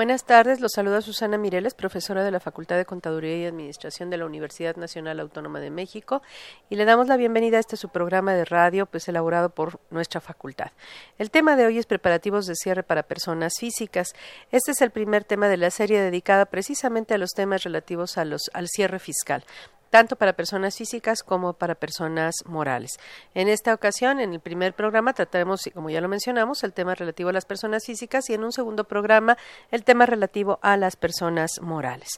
Buenas tardes, los saluda Susana Mireles, profesora de la Facultad de Contaduría y Administración de la Universidad Nacional Autónoma de México, y le damos la bienvenida a este su programa de radio, pues elaborado por nuestra facultad. El tema de hoy es preparativos de cierre para personas físicas. Este es el primer tema de la serie dedicada precisamente a los temas relativos a los, al cierre fiscal tanto para personas físicas como para personas morales. En esta ocasión, en el primer programa, trataremos, como ya lo mencionamos, el tema relativo a las personas físicas y en un segundo programa, el tema relativo a las personas morales.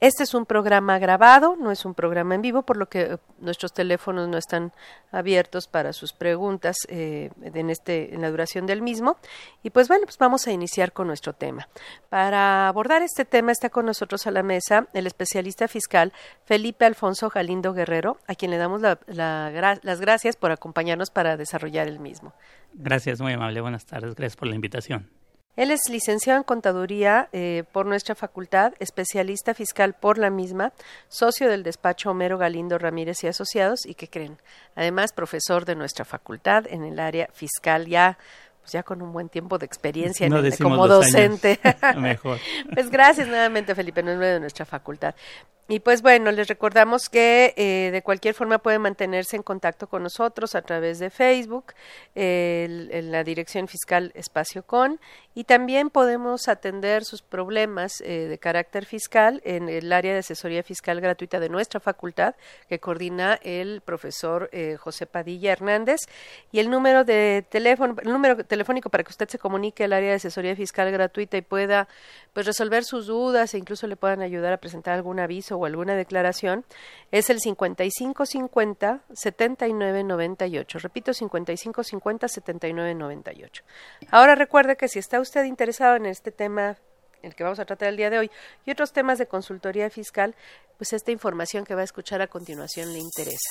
Este es un programa grabado, no es un programa en vivo, por lo que eh, nuestros teléfonos no están abiertos para sus preguntas eh, en, este, en la duración del mismo. Y pues bueno, pues vamos a iniciar con nuestro tema. Para abordar este tema está con nosotros a la mesa el especialista fiscal Felipe Alfonso Galindo Guerrero, a quien le damos las gracias por acompañarnos para desarrollar el mismo. Gracias, muy amable. Buenas tardes. Gracias por la invitación. Él es licenciado en Contaduría eh, por nuestra facultad, especialista fiscal por la misma, socio del despacho Homero Galindo Ramírez y Asociados y que creen, además profesor de nuestra facultad en el área fiscal ya pues ya con un buen tiempo de experiencia como docente. Mejor. pues gracias nuevamente, Felipe, nombre de nuestra facultad. Y pues bueno, les recordamos que eh, de cualquier forma pueden mantenerse en contacto con nosotros a través de Facebook, en la dirección fiscal Espacio Con, y también podemos atender sus problemas eh, de carácter fiscal en el área de asesoría fiscal gratuita de nuestra facultad, que coordina el profesor eh, José Padilla Hernández. Y el número de teléfono, el número telefónico para que usted se comunique al área de asesoría fiscal gratuita y pueda pues resolver sus dudas e incluso le puedan ayudar a presentar algún aviso o alguna declaración es el 5550 7998. Repito, 5550 7998. Ahora recuerde que si está usted interesado en este tema el que vamos a tratar el día de hoy, y otros temas de consultoría fiscal, pues esta información que va a escuchar a continuación le interesa.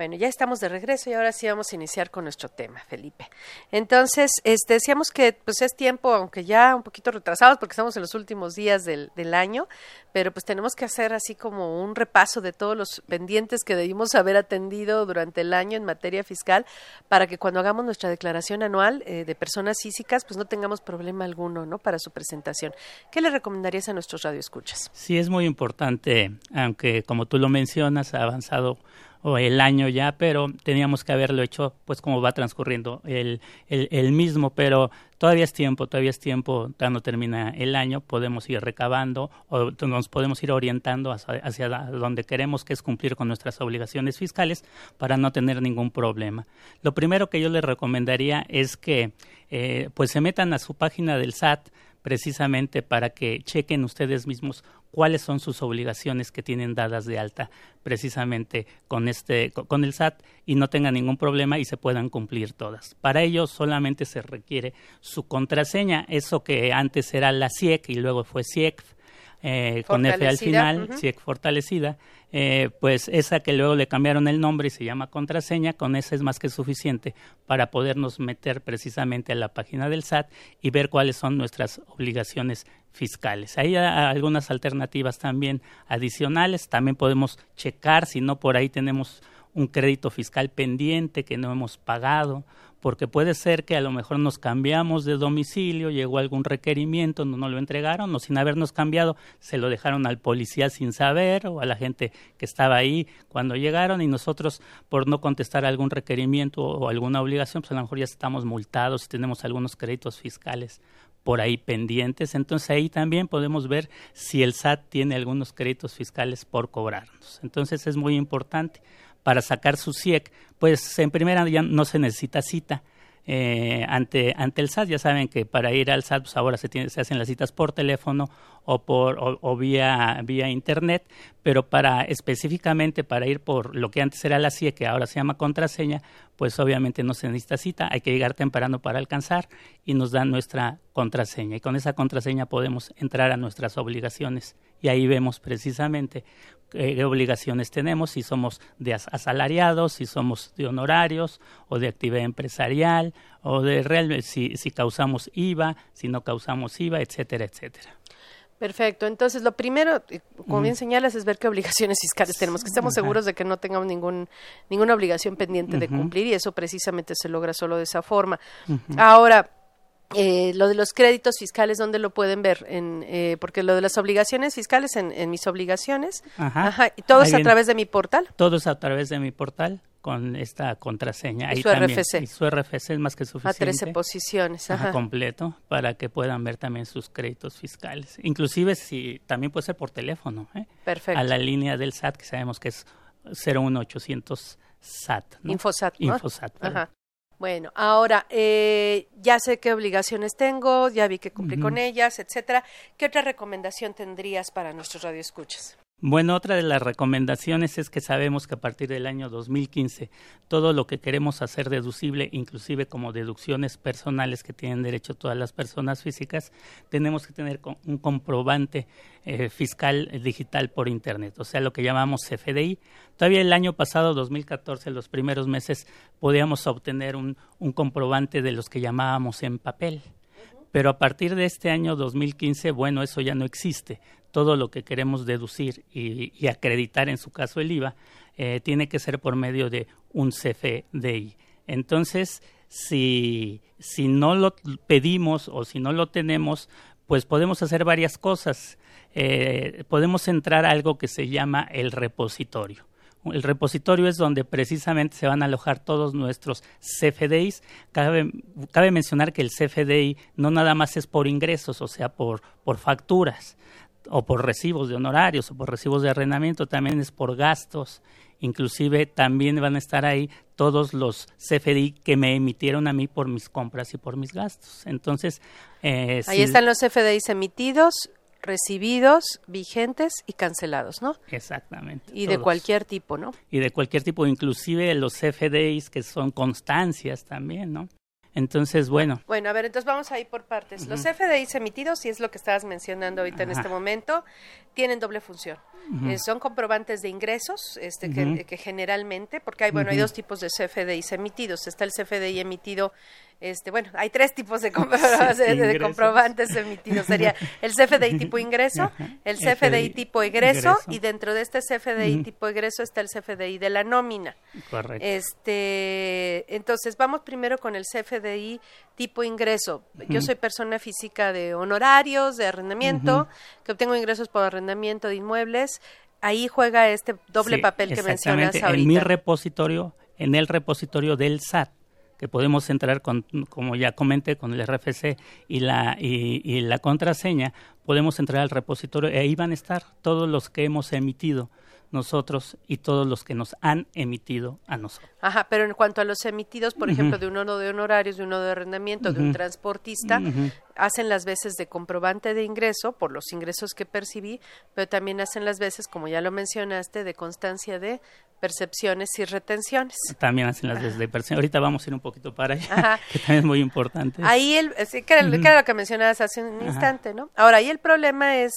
Bueno, ya estamos de regreso y ahora sí vamos a iniciar con nuestro tema, Felipe. Entonces, este, decíamos que pues es tiempo, aunque ya un poquito retrasados porque estamos en los últimos días del, del año, pero pues tenemos que hacer así como un repaso de todos los pendientes que debimos haber atendido durante el año en materia fiscal para que cuando hagamos nuestra declaración anual eh, de personas físicas, pues no tengamos problema alguno, ¿no? Para su presentación. ¿Qué le recomendarías a nuestros radioescuchas? Sí, es muy importante, aunque como tú lo mencionas, ha avanzado o el año ya, pero teníamos que haberlo hecho pues como va transcurriendo el, el, el, mismo, pero todavía es tiempo, todavía es tiempo, cuando termina el año, podemos ir recabando o nos podemos ir orientando hacia, hacia donde queremos, que es cumplir con nuestras obligaciones fiscales para no tener ningún problema. Lo primero que yo les recomendaría es que eh, pues se metan a su página del SAT, precisamente para que chequen ustedes mismos cuáles son sus obligaciones que tienen dadas de alta precisamente con este con el SAT y no tengan ningún problema y se puedan cumplir todas. Para ello solamente se requiere su contraseña, eso que antes era la CIEC y luego fue CIEC eh, con F al final, uh -huh. CIEC fortalecida, eh, pues esa que luego le cambiaron el nombre y se llama contraseña, con esa es más que suficiente para podernos meter precisamente a la página del SAT y ver cuáles son nuestras obligaciones fiscales. Hay algunas alternativas también adicionales, también podemos checar si no por ahí tenemos un crédito fiscal pendiente que no hemos pagado, porque puede ser que a lo mejor nos cambiamos de domicilio, llegó algún requerimiento, no nos lo entregaron, o sin habernos cambiado, se lo dejaron al policía sin saber, o a la gente que estaba ahí cuando llegaron, y nosotros, por no contestar algún requerimiento o alguna obligación, pues a lo mejor ya estamos multados y tenemos algunos créditos fiscales por ahí pendientes. Entonces ahí también podemos ver si el SAT tiene algunos créditos fiscales por cobrarnos. Entonces es muy importante para sacar su CIEC, pues en primera ya no se necesita cita. Eh, ante, ante el SAT, ya saben que para ir al SAT pues ahora se, hacen las citas por teléfono o, por, o vía, vía internet, pero para específicamente para ir por lo que antes era la CIE, que ahora se llama contraseña, pues obviamente no se necesita cita, hay que llegar temprano para alcanzar y nos dan nuestra contraseña. Y con esa contraseña podemos entrar a nuestras obligaciones y ahí vemos precisamente qué obligaciones tenemos, si somos de asalariados, si somos de honorarios o de actividad empresarial o de real, si, si causamos IVA, si no causamos IVA, etcétera, etcétera. Perfecto. Entonces, lo primero, como bien señalas, es ver qué obligaciones fiscales tenemos, que estemos Ajá. seguros de que no tengamos ningún, ninguna obligación pendiente de cumplir y eso precisamente se logra solo de esa forma. Ahora, eh, lo de los créditos fiscales, ¿dónde lo pueden ver? En, eh, porque lo de las obligaciones fiscales, en, en mis obligaciones, Ajá. Ajá. y todo es a través de mi portal. Todo es a través de mi portal con esta contraseña. Y Ahí su también, RFC. Y su RFC es más que suficiente. A 13 posiciones. Ajá. Ajá, completo, para que puedan ver también sus créditos fiscales. Inclusive si también puede ser por teléfono. ¿eh? Perfecto. A la línea del SAT, que sabemos que es 01800 SAT. ¿no? Infosat. ¿no? Infosat. Ajá. Bueno, ahora eh, ya sé qué obligaciones tengo, ya vi que cumplí uh -huh. con ellas, etcétera. ¿Qué otra recomendación tendrías para nuestros radioescuchas? Bueno, otra de las recomendaciones es que sabemos que a partir del año 2015 todo lo que queremos hacer deducible, inclusive como deducciones personales que tienen derecho todas las personas físicas, tenemos que tener un comprobante eh, fiscal digital por Internet, o sea, lo que llamamos CFDI. Todavía el año pasado, 2014, los primeros meses, podíamos obtener un comprobante de los que llamábamos en papel pero a partir de este año 2015, bueno, eso ya no existe. Todo lo que queremos deducir y, acreditar, en su caso el IVA, eh, tiene que ser por medio de un CFDI. Entonces, si, si no lo pedimos o si no lo tenemos, pues podemos hacer varias cosas. Eh, podemos entrar a algo que se llama el repositorio. El repositorio es donde precisamente se van a alojar todos nuestros CFDIs. Cabe, cabe, mencionar que el CFDI no nada más es por ingresos, o sea, por, por facturas o por recibos de honorarios o por recibos de arrendamiento, también es por gastos. Inclusive también van a estar ahí todos los CFDI que me emitieron a mí por mis compras y por mis gastos. Entonces, eh, ahí si... están los CFDIs emitidos, recibidos, vigentes y cancelados, ¿no? Exactamente. Y todos. de cualquier tipo, ¿no? Y de cualquier tipo, inclusive los CFDIs que son constancias también, ¿no? Entonces, bueno. Bueno, a ver, entonces vamos a ir por partes. Los FDIs emitidos, y es lo que estabas mencionando ahorita en este momento, tienen doble función. Eh, son comprobantes de ingresos, este, que, que, generalmente, porque hay, bueno, hay dos tipos de CFDIs emitidos. Está el CFDI emitido este, bueno, hay tres tipos de, comprobantes emitidos. Sería el CFDI tipo ingreso, el CFDI tipo egreso, y dentro de este CFDI tipo egreso está el CFDI de la nómina. Correcto. Este, entonces, vamos primero con el CFDI tipo ingreso. Yo soy persona física de honorarios, de arrendamiento, que obtengo ingresos por arrendamiento de inmuebles. Ahí juega este doble papel que mencionas ahorita. En mi repositorio, en el repositorio del SAT que podemos entrar con, como ya comenté, con el RFC y la, y, la contraseña, podemos entrar al repositorio. Y ahí van a estar todos los que hemos emitido nosotros y todos los que nos han emitido a nosotros. Ajá, pero en cuanto a los emitidos, por ejemplo, de uno de honorarios, de uno de arrendamiento, de un transportista, hacen las veces de comprobante de ingreso por los ingresos que percibí, pero también hacen las veces, como ya lo mencionaste, de constancia de percepciones y retenciones. También hacen las de percepción. Ahorita vamos a ir un poquito para allá, que también es muy importante. Ahí, el, que, era, lo que mencionabas hace un instante, ¿no? Ahora, ahí el problema es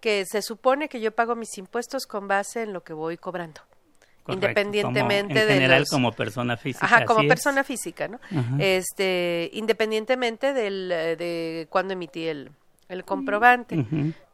que se supone que yo pago mis impuestos con base en lo que voy cobrando. independientemente como, en de general como persona física ajá como persona física no este independientemente del de cuándo emití el, el comprobante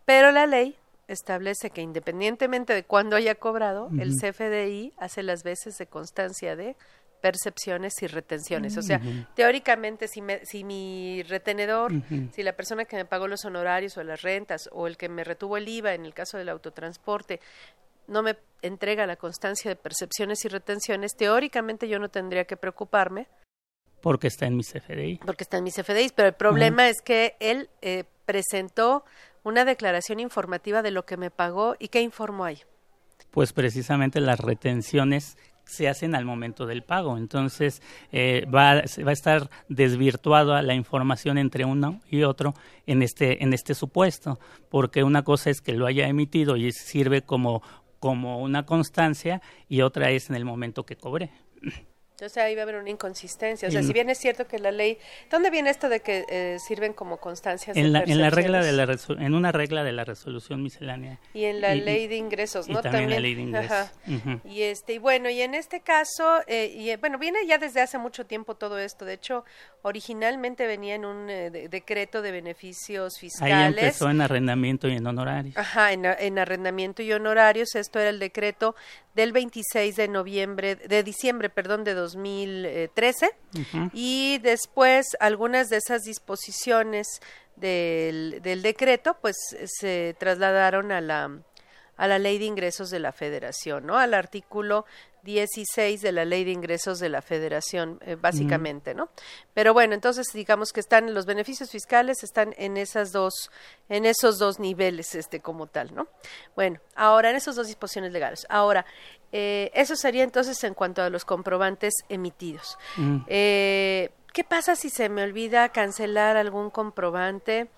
pero la ley establece que independientemente de cuándo haya cobrado, el CFDI hace las veces de constancia de percepciones y retenciones. O sea, teóricamente, si, me, si mi retenedor, si la persona que me pagó los honorarios o las rentas o el que me retuvo el IVA en el caso del autotransporte, no me entrega la constancia de percepciones y retenciones, teóricamente yo no tendría que preocuparme. Porque está en mi CFDI. Porque está en mi CFDI, pero el problema es que él eh, presentó una declaración informativa de lo que me pagó y qué informó ahí. Pues precisamente las retenciones se hacen al momento del pago. Entonces eh, va, va, a estar desvirtuada la información entre uno y otro en este, en este supuesto, porque una cosa es que lo haya emitido y sirve como, como una constancia y otra es en el momento que cobre. Entonces ahí va a haber una inconsistencia. O sea, si bien es cierto que la ley, ¿dónde viene esto de que eh, sirven como constancias? En la, en la regla de la en una regla de la resolución miscelánea. Y en la ley de ingresos, ¿no? Y también, la ley de ingresos. Y este y bueno y en este caso eh, y eh, bueno viene ya desde hace mucho tiempo todo esto. De hecho originalmente venía en un decreto de beneficios fiscales. Ahí empezó en arrendamiento y en honorarios. Ajá, en, en arrendamiento y honorarios. Esto era el decreto del 26 de noviembre de diciembre, perdón, de 2013 y después algunas de esas disposiciones del, del decreto pues se trasladaron a la a la ley de ingresos de la federación, ¿no? Al artículo 16 de la Ley de Ingresos de la Federación, eh, básicamente, ¿no? Pero bueno, entonces digamos que están los beneficios fiscales están en esas dos, en esos dos niveles, este, como tal, ¿no? Bueno, ahora en esas dos disposiciones legales. Ahora, eh, eso sería entonces en cuanto a los comprobantes emitidos. Eh, ¿Qué pasa si se me olvida cancelar algún comprobante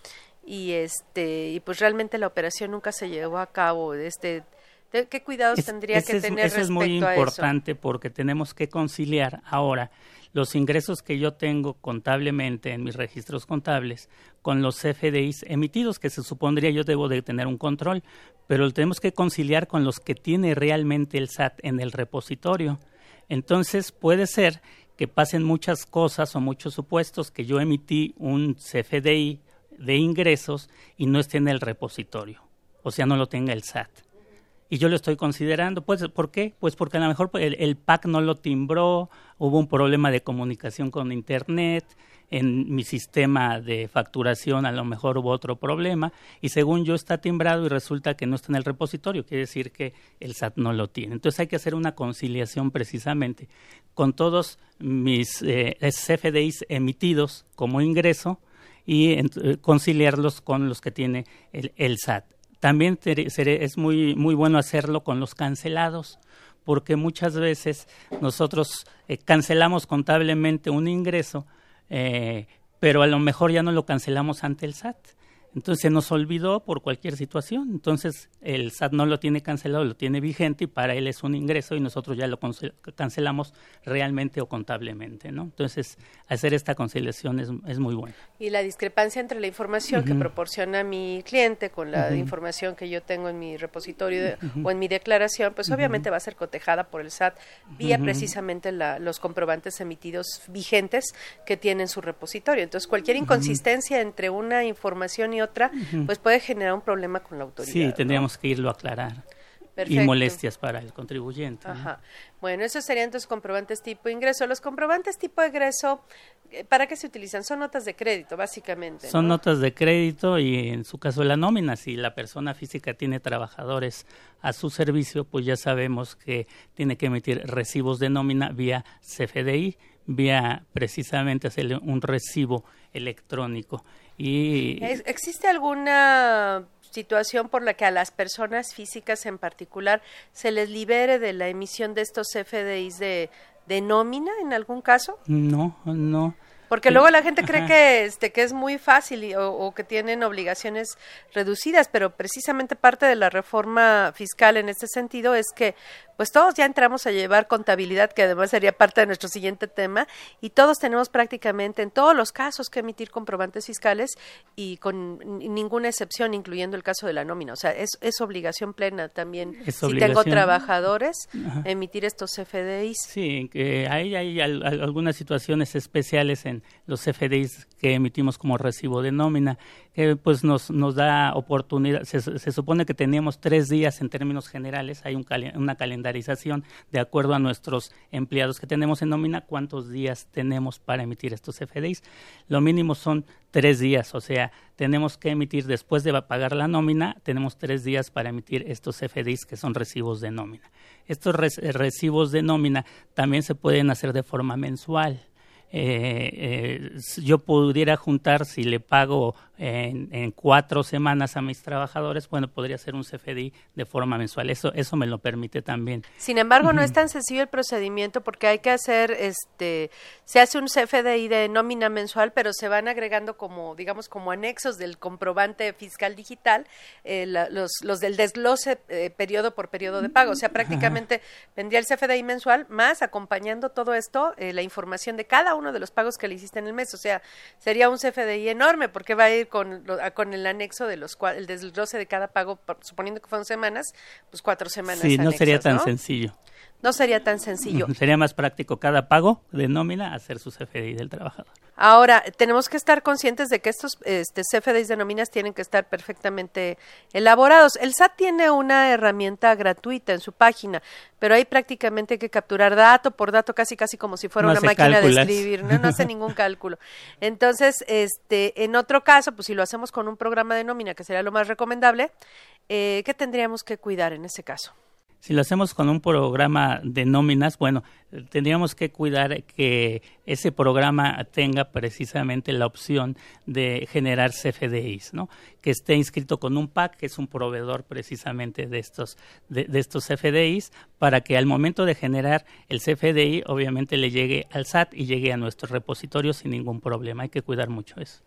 y este y pues realmente la operación nunca se llevó a cabo? Este ¿Qué cuidados tendría que tener eso es muy importante porque tenemos que conciliar ahora los ingresos que yo tengo contablemente en mis registros contables con los CFDIs emitidos, que se supondría yo debo de tener un control, pero lo tenemos que conciliar con los que tiene realmente el SAT en el repositorio. Entonces puede ser que pasen muchas cosas o muchos supuestos que yo emití un CFDI de ingresos y no esté en el repositorio, o sea, no lo tenga el SAT y yo lo estoy considerando. Pues, ¿Por qué? Pues porque a lo mejor el, el, PAC no lo timbró, hubo un problema de comunicación con Internet, en mi sistema de facturación a lo mejor hubo otro problema y según yo está timbrado y resulta que no está en el repositorio, quiere decir que el SAT no lo tiene. Entonces hay que hacer una conciliación precisamente con todos mis eh, CFDIs emitidos como ingreso y eh, conciliarlos con los que tiene el, SAT también es muy, muy bueno hacerlo con los cancelados, porque muchas veces nosotros eh, cancelamos contablemente un ingreso, eh, pero a lo mejor ya no lo cancelamos ante el SAT. Entonces se nos olvidó por cualquier situación. Entonces el SAT no lo tiene cancelado, lo tiene vigente y para él es un ingreso y nosotros ya lo cancelamos realmente o contablemente. ¿no? Entonces hacer esta conciliación es, es muy bueno. Y la discrepancia entre la información que proporciona mi cliente con la información que yo tengo en mi repositorio o en mi declaración, pues obviamente va a ser cotejada por el SAT vía precisamente la, los comprobantes emitidos vigentes que tienen su repositorio. Entonces cualquier inconsistencia entre una información y otra pues puede generar un problema con la autoridad. Sí, tendríamos que irlo a aclarar. Y molestias para el contribuyente. Ajá. Bueno, esos serían entonces comprobantes tipo ingreso. Los comprobantes tipo ingreso, eh, ¿para qué se utilizan? Son notas de crédito, básicamente. Son notas de crédito y en su caso la nómina, si la persona física tiene trabajadores a su servicio, pues ya sabemos que tiene que emitir recibos de nómina vía CFDI, vía precisamente hacerle un recibo electrónico. Y ¿Existe alguna situación por la que a las personas físicas en particular se les libere de la emisión de estos FDIs de, de nómina en algún caso? No, no. Porque luego la gente cree que este que es muy fácil o, que tienen obligaciones reducidas, pero precisamente parte de la reforma fiscal en este sentido es que pues todos ya entramos a llevar contabilidad, que además sería parte de nuestro siguiente tema, y todos tenemos prácticamente en todos los casos que emitir comprobantes fiscales y con ninguna excepción, incluyendo el caso de la nómina. O sea, es, es obligación plena también, si tengo trabajadores, emitir estos FDIs. Sí, que hay, hay algunas situaciones especiales en los FDIs que emitimos como recibo de nómina, que pues nos, nos da oportunidad, se, supone que tenemos tres días en términos generales, hay un una calendario de acuerdo a nuestros empleados que tenemos en nómina, cuántos días tenemos para emitir estos FDIs. Lo mínimo son tres días, o sea, tenemos que emitir después de pagar la nómina, tenemos tres días para emitir estos FDIs que son recibos de nómina. Estos recibos de nómina también se pueden hacer de forma mensual. Eh, eh, yo pudiera juntar, si le pago en, cuatro semanas a mis trabajadores, bueno, podría hacer un CFDI de forma mensual. Eso, eso me lo permite también. Sin embargo, no es tan sencillo el procedimiento porque hay que hacer, este, se hace un CFDI de nómina mensual, pero se van agregando como, digamos, como anexos del comprobante fiscal digital, eh, los, los del desglose eh, periodo por periodo de pago. O sea, prácticamente vendría el CFDI mensual más acompañando todo esto, eh, la información de cada uno de los pagos que le hiciste en el mes. O sea, sería un CFDI enorme porque va a ir con, con el anexo de los el desglose de cada pago, suponiendo que fueron semanas, pues cuatro semanas. Sí, no sería tan sencillo. No sería tan sencillo. Sería más práctico cada pago de nómina hacer su CFDI del trabajador. Ahora, tenemos que estar conscientes de que estos este, CFDIs de nóminas tienen que estar perfectamente elaborados. El SAT tiene una herramienta gratuita en su página, pero ahí prácticamente hay que capturar dato por dato, casi casi como si fuera una máquina de escribir, ¿no? no hace ningún cálculo. Entonces, este, en otro caso, pues si lo hacemos con un programa de nómina, que sería lo más recomendable, eh, ¿qué tendríamos que cuidar en ese caso? Si lo hacemos con un programa de nóminas, bueno, tendríamos que cuidar que ese programa tenga precisamente la opción de generar CFDIs, ¿no? Que esté inscrito con un PAC, que es un proveedor precisamente de estos, de, de estos CFDIs, para que al momento de generar el CFDI, obviamente le llegue al SAT y llegue a nuestro repositorio sin ningún problema. Hay que cuidar mucho eso.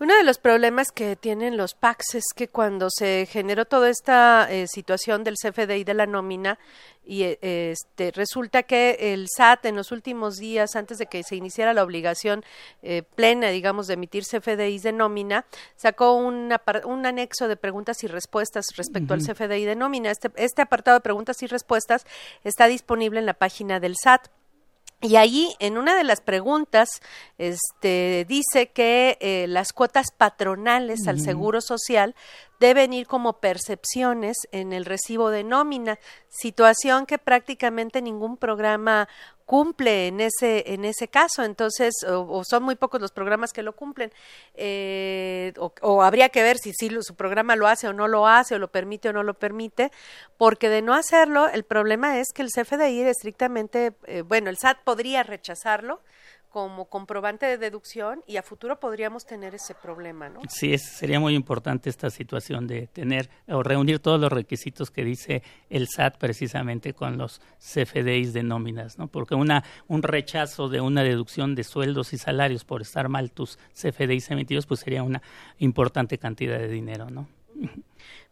Uno de los problemas que tienen los PACs es que cuando se generó toda esta eh, situación del CFDI de la nómina, y eh, este, resulta que el SAT en los últimos días, antes de que se iniciara la obligación eh, plena, digamos, de emitir CFDIs de nómina, sacó un, un anexo de preguntas y respuestas respecto al CFDI de nómina. Este, este apartado de preguntas y respuestas está disponible en la página del SAT. Y ahí, en una de las preguntas, este, dice que eh, las cuotas patronales al Seguro Social deben ir como percepciones en el recibo de nómina, situación que prácticamente ningún programa cumple en ese en ese caso. Entonces o, son muy pocos los programas que lo cumplen eh, o, habría que ver si, si su programa lo hace o no lo hace o lo permite o no lo permite porque de no hacerlo el problema es que el CFDI estrictamente eh, bueno el SAT podría rechazarlo como comprobante de deducción y a futuro podríamos tener ese problema, ¿no? Sí, es, sería muy importante esta situación de tener o reunir todos los requisitos que dice el SAT precisamente con los CFDIs de nóminas, ¿no? Porque una un rechazo de una deducción de sueldos y salarios por estar mal tus CFDIs emitidos, pues sería una importante cantidad de dinero, ¿no?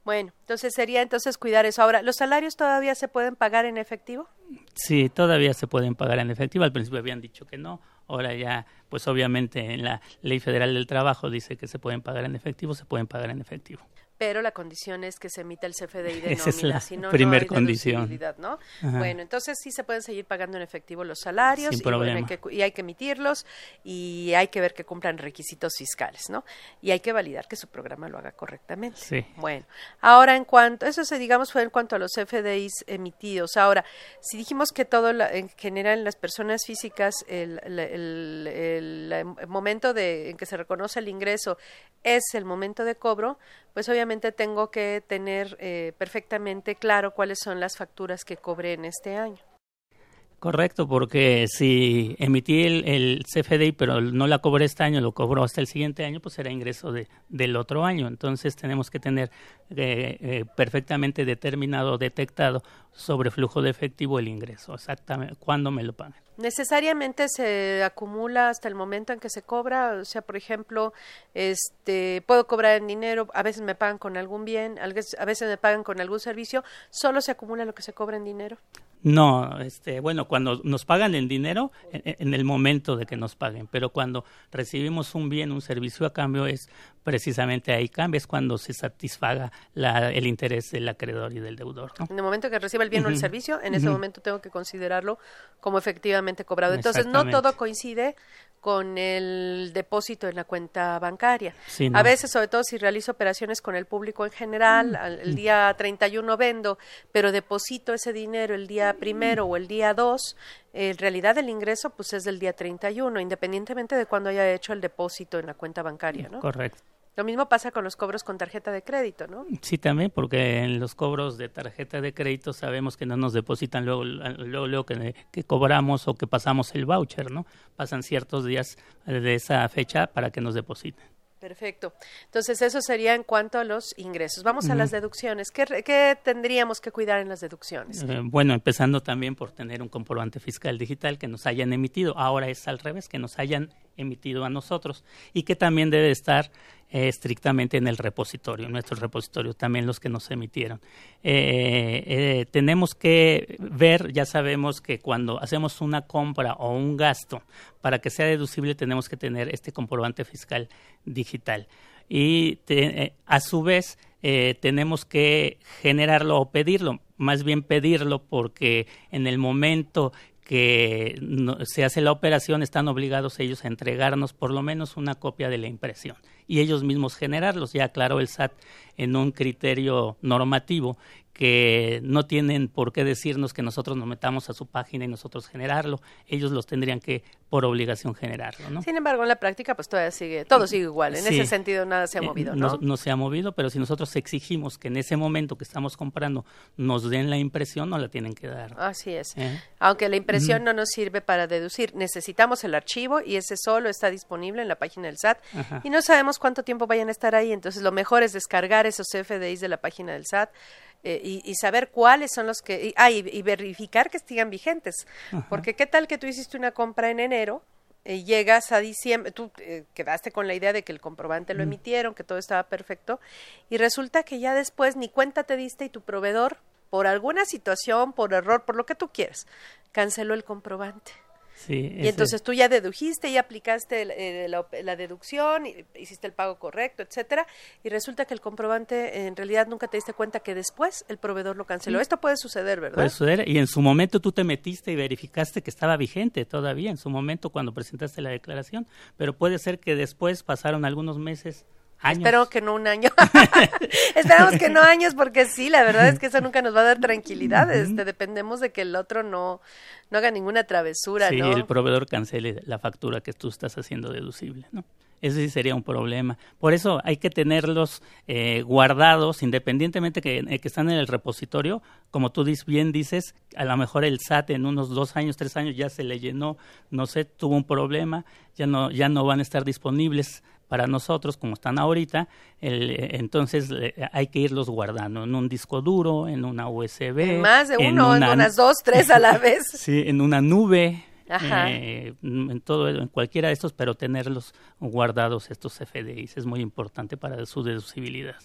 Bueno, entonces sería entonces cuidar eso. Ahora, ¿los salarios todavía se pueden pagar en efectivo? Sí, todavía se pueden pagar en efectivo. Al principio habían dicho que no. Ahora ya, pues obviamente en la Ley Federal del Trabajo dice que se pueden pagar en efectivo, se pueden pagar en efectivo pero la condición es que se emita el CFDI de Esa nómina, es si la no, primer no condición. ¿no? Bueno, entonces sí se pueden seguir pagando en efectivo los salarios y, bueno, hay que, cu- y hay que emitirlos y hay que ver que cumplan requisitos fiscales, ¿no? Y hay que validar que su programa lo haga correctamente. Sí. Bueno, ahora en cuanto, eso se digamos fue en cuanto a los FDIs emitidos. Ahora, si dijimos que todo la- en general en las personas físicas el, el- el- el- el momento de, en que se reconoce el ingreso es el momento de cobro, pues obviamente tengo que tener eh, perfectamente claro cuáles son las facturas que cobré en este año. Correcto, porque si emití el, el CFDI pero no la cobré este año, lo cobró hasta el siguiente año, pues será ingreso de, del otro año. Entonces tenemos que tener eh, eh, perfectamente determinado, detectado sobre flujo de efectivo el ingreso, exactamente, cuándo me lo pagan. necesariamente se acumula hasta el momento en que se cobra, o sea, por ejemplo, este puedo cobrar en dinero, a veces me pagan con algún bien, a veces me pagan con algún servicio, solo se acumula lo que se cobra en dinero. No, este, bueno, cuando nos pagan el dinero, en, en el momento de que nos paguen, pero cuando recibimos un bien, un servicio a cambio, es precisamente ahí cambia, es cuando se satisfaga la, el interés del acreedor y del deudor. ¿no? En el momento que reciba el bien o el servicio, en ese momento tengo que considerarlo como efectivamente cobrado. Entonces, no todo coincide con el depósito en la cuenta bancaria. Sí, A veces, sobre todo si realizo operaciones con el público en general, al- el día 31 vendo, pero deposito ese dinero el día primero o el día 2, en realidad el ingreso pues es del día 31, independientemente de cuándo haya hecho el depósito en la cuenta bancaria, ¿no? Correcto. Lo mismo pasa con los cobros con tarjeta de crédito, ¿no? Sí, también, porque en los cobros de tarjeta de crédito sabemos que no nos depositan luego, luego, luego que, que cobramos o que pasamos el voucher, ¿no? Pasan ciertos días de esa fecha para que nos depositen. Perfecto. Entonces, eso sería en cuanto a los ingresos. Vamos a las deducciones. ¿Qué, qué tendríamos que cuidar en las deducciones? Eh, bueno, empezando también por tener un comprobante fiscal digital que nos hayan emitido. Ahora es al revés, que nos hayan emitido a nosotros y que también debe estar eh, estrictamente en el repositorio, en nuestro repositorio, también los que nos emitieron. Eh, eh, tenemos que ver, ya sabemos que cuando hacemos una compra o un gasto, para que sea deducible tenemos que tener este comprobante fiscal digital. Y a su vez tenemos que generarlo o pedirlo, más bien pedirlo porque en el momento que se hace la operación están obligados ellos a entregarnos por lo menos una copia de la impresión y ellos mismos generarlos. Ya aclaró el SAT en un criterio normativo que no tienen por qué decirnos que nosotros nos metamos a su página y nosotros generarlo. Ellos los tendrían que por obligación generarlo, ¿no? Sin embargo, en la práctica, pues todavía sigue, todo sigue igual. En Sí. ese sentido, nada se ha Eh, movido, no, ¿no? no se ha movido, pero si nosotros exigimos que en ese momento que estamos comprando nos den la impresión, no la tienen que dar. Así es. ¿Eh? Aunque la impresión no nos sirve para deducir, necesitamos el archivo y ese solo está disponible en la página del SAT Ajá. y no sabemos cuánto tiempo vayan a estar ahí, entonces lo mejor es descargar esos FDIs de la página del SAT eh, y, y saber cuáles son los que... Y, ah, y, y verificar que sigan vigentes, Ajá. porque qué tal que tú hiciste una compra en enero y llegas a diciembre, tú eh, quedaste con la idea de que el comprobante lo Mm. emitieron, que todo estaba perfecto, y resulta que ya después ni cuenta te diste y tu proveedor, por alguna situación, por error, por lo que tú quieras, canceló el comprobante. Sí, Y entonces tú ya dedujiste, ya aplicaste eh, la, la deducción, y hiciste el pago correcto, etcétera, y resulta que el comprobante en realidad nunca te diste cuenta que después el proveedor lo canceló. Sí. Esto puede suceder, ¿verdad? Puede suceder. Y en su momento tú te metiste y verificaste que estaba vigente todavía, en su momento cuando presentaste la declaración, pero puede ser que después pasaron algunos meses, años. Espero que no un año. Esperamos que no años, porque sí, la verdad es que eso nunca nos va a dar tranquilidad. Este, dependemos de que el otro no, no haga ninguna travesura, sí, ¿no? el proveedor cancele la factura que tú estás haciendo deducible, ¿no? Ese sí sería un problema. Por eso hay que tenerlos eh, guardados, independientemente que, eh, que, están en el repositorio. Como tú bien dices, a lo mejor el SAT en unos dos años, tres años ya se le llenó, no sé, tuvo un problema, ya no, ya no van a estar disponibles para nosotros como están ahorita, el, entonces hay que irlos guardando en un disco duro, en una USB. En más de uno, en, unas dos, tres a la vez. sí, en una nube. Eh, en todo en cualquiera de estos pero tenerlos guardados estos FDIs es muy importante para su deducibilidad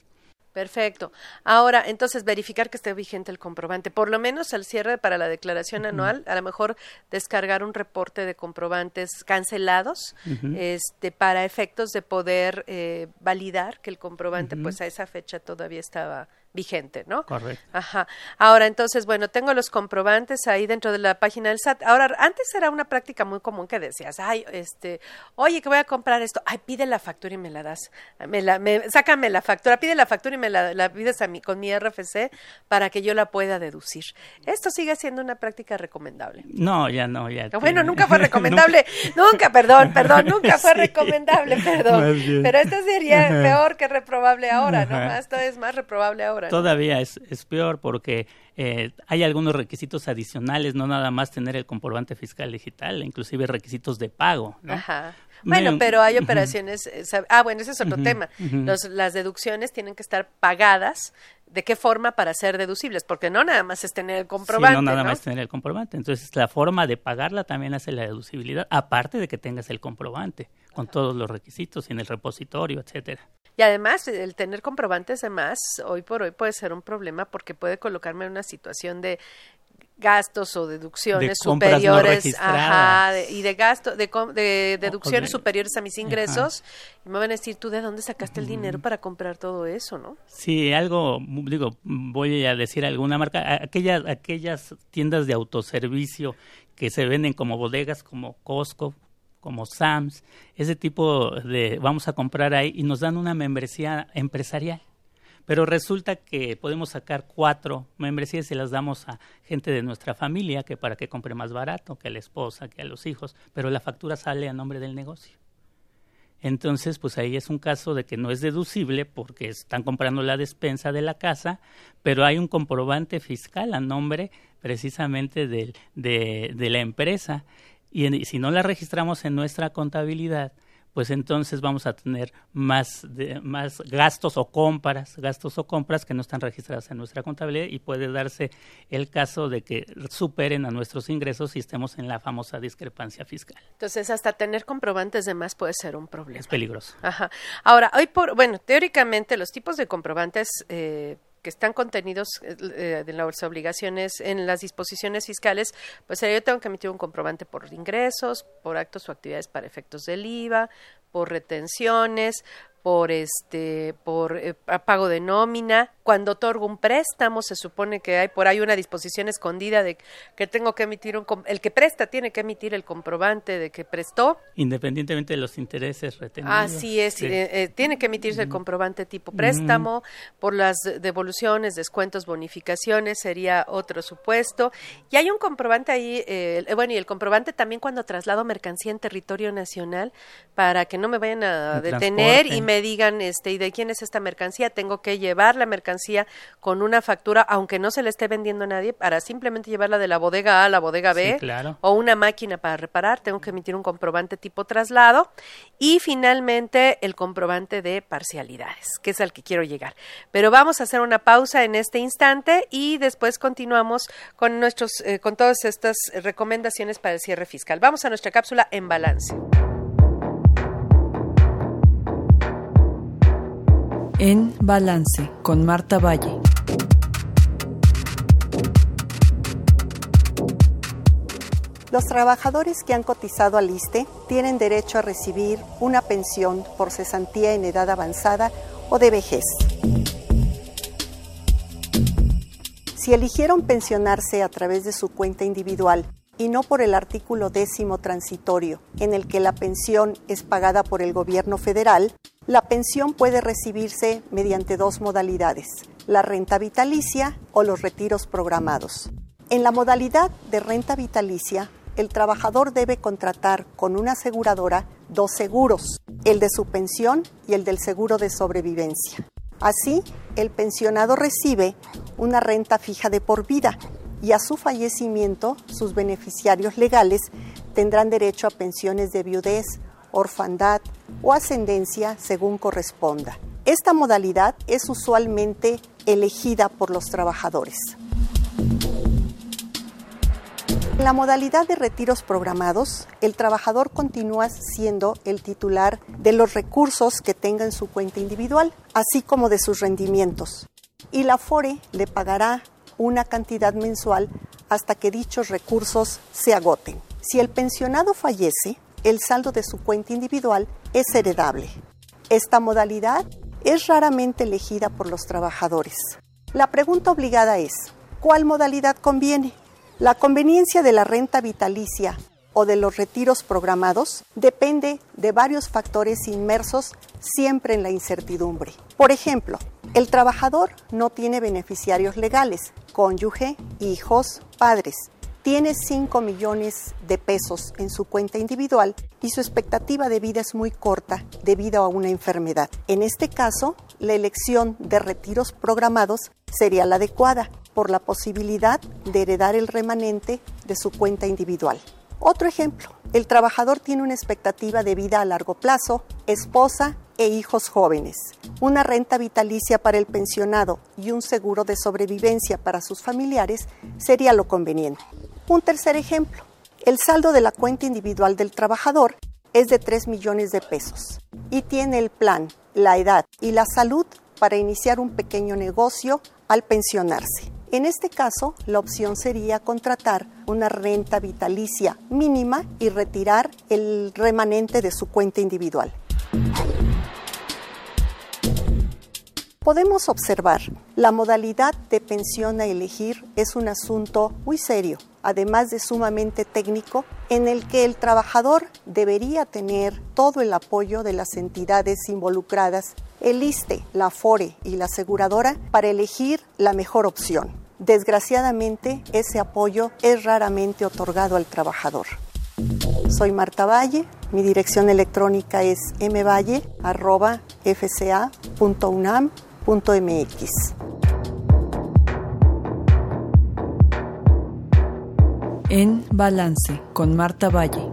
Perfecto. Ahora, entonces, verificar que esté vigente el comprobante. Por lo menos al cierre para la declaración anual, a lo mejor descargar un reporte de comprobantes cancelados este, para efectos de poder eh, validar que el comprobante, pues a esa fecha todavía estaba vigente, ¿no? Correcto. Ajá. Ahora, entonces, bueno, tengo los comprobantes ahí dentro de la página del SAT. Ahora, antes era una práctica muy común que decías, ay, este, oye, que voy a comprar esto, ay, pide la factura y me la das, me la, me, sácame la factura, pide la factura y me la, la pides a mí, con mi RFC para que yo la pueda deducir. Esto sigue siendo una práctica recomendable. No, ya no, ya. Bueno, nunca fue recomendable, nunca, perdón, perdón, nunca fue recomendable, perdón. Pero esto sería peor que reprobable ahora, ¿no? Esto es más reprobable ahora. Todavía es, es peor porque eh, hay algunos requisitos adicionales, no nada más tener el comprobante fiscal digital, inclusive requisitos de pago. Ajá. Bueno, pero hay operaciones. Eh, ah, bueno, ese es otro tema. las deducciones tienen que estar pagadas. ¿De qué forma para ser deducibles? Porque no nada más es tener el comprobante. no nada más tener el comprobante. Entonces, la forma de pagarla también hace la deducibilidad, aparte de que tengas el comprobante con todos los requisitos y en el repositorio, etcétera. Y además, el tener comprobantes de más, hoy por hoy puede ser un problema porque puede colocarme en una situación de gastos o deducciones superiores ajá, y de gasto de, deducciones superiores a mis ingresos y me van a decir tú de dónde sacaste el dinero para comprar todo eso no sí algo digo voy a decir alguna marca aquellas aquellas tiendas de autoservicio que se venden como bodegas como Costco como Sams, ese tipo de vamos a comprar ahí y nos dan una membresía empresarial. Pero resulta que podemos sacar cuatro membresías y las damos a gente de nuestra familia que para que compre más barato, que a la esposa, que a los hijos, pero la factura sale a nombre del negocio. Entonces, pues ahí es un caso de que no es deducible porque están comprando la despensa de la casa, pero hay un comprobante fiscal a nombre precisamente de, de la empresa y si no la registramos en nuestra contabilidad, pues entonces vamos a tener más, más gastos o compras, gastos o compras que no están registradas en nuestra contabilidad y puede darse el caso de que superen a nuestros ingresos y estemos en la famosa discrepancia fiscal. Entonces, hasta tener comprobantes de más puede ser un problema. Es peligroso. Ajá. Ahora, hoy por, bueno, teóricamente los tipos de comprobantes eh, que están contenidos eh, en las obligaciones, en las disposiciones fiscales, pues yo tengo que emitir un comprobante por ingresos, por actos o actividades para efectos del IVA, por retenciones, por este por eh, pago de nómina cuando otorgo un préstamo se supone que hay por ahí una disposición escondida de que tengo que emitir un el que presta tiene que emitir el comprobante de que prestó. Independientemente de los intereses retenidos. Así es eh, eh, tiene que emitirse el comprobante tipo préstamo por las devoluciones descuentos bonificaciones sería otro supuesto. Y hay un comprobante ahí bueno y el comprobante también cuando traslado mercancía en territorio nacional para que no me vayan a detener y me digan, este, ¿y de quién es esta mercancía? Tengo que llevar la mercancía con una factura, aunque no se le esté vendiendo a nadie, para simplemente llevarla de la bodega A a la bodega B, o una máquina para reparar, tengo que emitir un comprobante tipo traslado, y finalmente el comprobante de parcialidades, que es al que quiero llegar. Pero vamos a hacer una pausa en este instante y después continuamos con nuestros, eh, con todas estas recomendaciones para el cierre fiscal. Vamos a nuestra cápsula en balance. En Balance con Marta Valle. Los trabajadores que han cotizado al ISTE tienen derecho a recibir una pensión por cesantía en edad avanzada o de vejez. Si eligieron pensionarse a través de su cuenta individual y no por el artículo décimo transitorio, en el que la pensión es pagada por el gobierno federal, la pensión puede recibirse mediante dos modalidades, la renta vitalicia o los retiros programados. En la modalidad de renta vitalicia, el trabajador debe contratar con una aseguradora dos seguros, el de su pensión y el del seguro de sobrevivencia. Así, el pensionado recibe una renta fija de por vida y a su fallecimiento sus beneficiarios legales tendrán derecho a pensiones de viudez, orfandad o ascendencia según corresponda. Esta modalidad es usualmente elegida por los trabajadores. En la modalidad de retiros programados, el trabajador continúa siendo el titular de los recursos que tenga en su cuenta individual, así como de sus rendimientos. Y la FORE le pagará una cantidad mensual hasta que dichos recursos se agoten. Si el pensionado fallece, el saldo de su cuenta individual es heredable. Esta modalidad es raramente elegida por los trabajadores. La pregunta obligada es, ¿cuál modalidad conviene? La conveniencia de la renta vitalicia o de los retiros programados depende de varios factores inmersos siempre en la incertidumbre. Por ejemplo, el trabajador no tiene beneficiarios legales, cónyuge, hijos, padres. Tiene 5 millones de pesos en su cuenta individual y su expectativa de vida es muy corta debido a una enfermedad. En este caso, la elección de retiros programados sería la adecuada por la posibilidad de heredar el remanente de su cuenta individual. Otro ejemplo, el trabajador tiene una expectativa de vida a largo plazo, esposa e hijos jóvenes, una renta vitalicia para el pensionado y un seguro de sobrevivencia para sus familiares sería lo conveniente. Un tercer ejemplo, el saldo de la cuenta individual del trabajador es de 3 millones de pesos y tiene el plan, la edad y la salud para iniciar un pequeño negocio al pensionarse. En este caso, la opción sería contratar una renta vitalicia mínima y retirar el remanente de su cuenta individual. Podemos observar, la modalidad de pensión a elegir es un asunto muy serio, además de sumamente técnico, en el que el trabajador debería tener todo el apoyo de las entidades involucradas el ISTE, la FORE y la aseguradora para elegir la mejor opción. Desgraciadamente, ese apoyo es raramente otorgado al trabajador. Soy Marta Valle, mi dirección electrónica es mvalle.fca.unam.mx. En Balance con Marta Valle.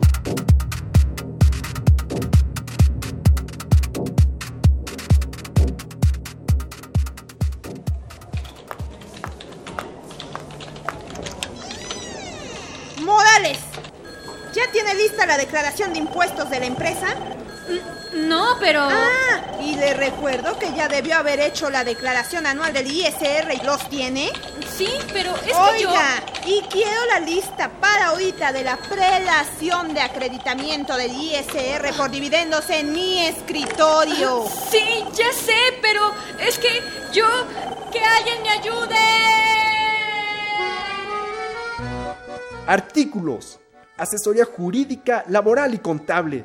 tiene lista la declaración de impuestos de la empresa? No, pero... Ah, y le recuerdo que ya debió haber hecho la declaración anual del ISR y los tiene. Sí, pero es Oiga, que yo... y quiero la lista para ahorita de la prelación de acreditamiento del ISR por dividendos en mi escritorio. Sí, ya sé, pero es que yo... ¡Que alguien me ayude! Artículos asesoría jurídica, laboral y contable,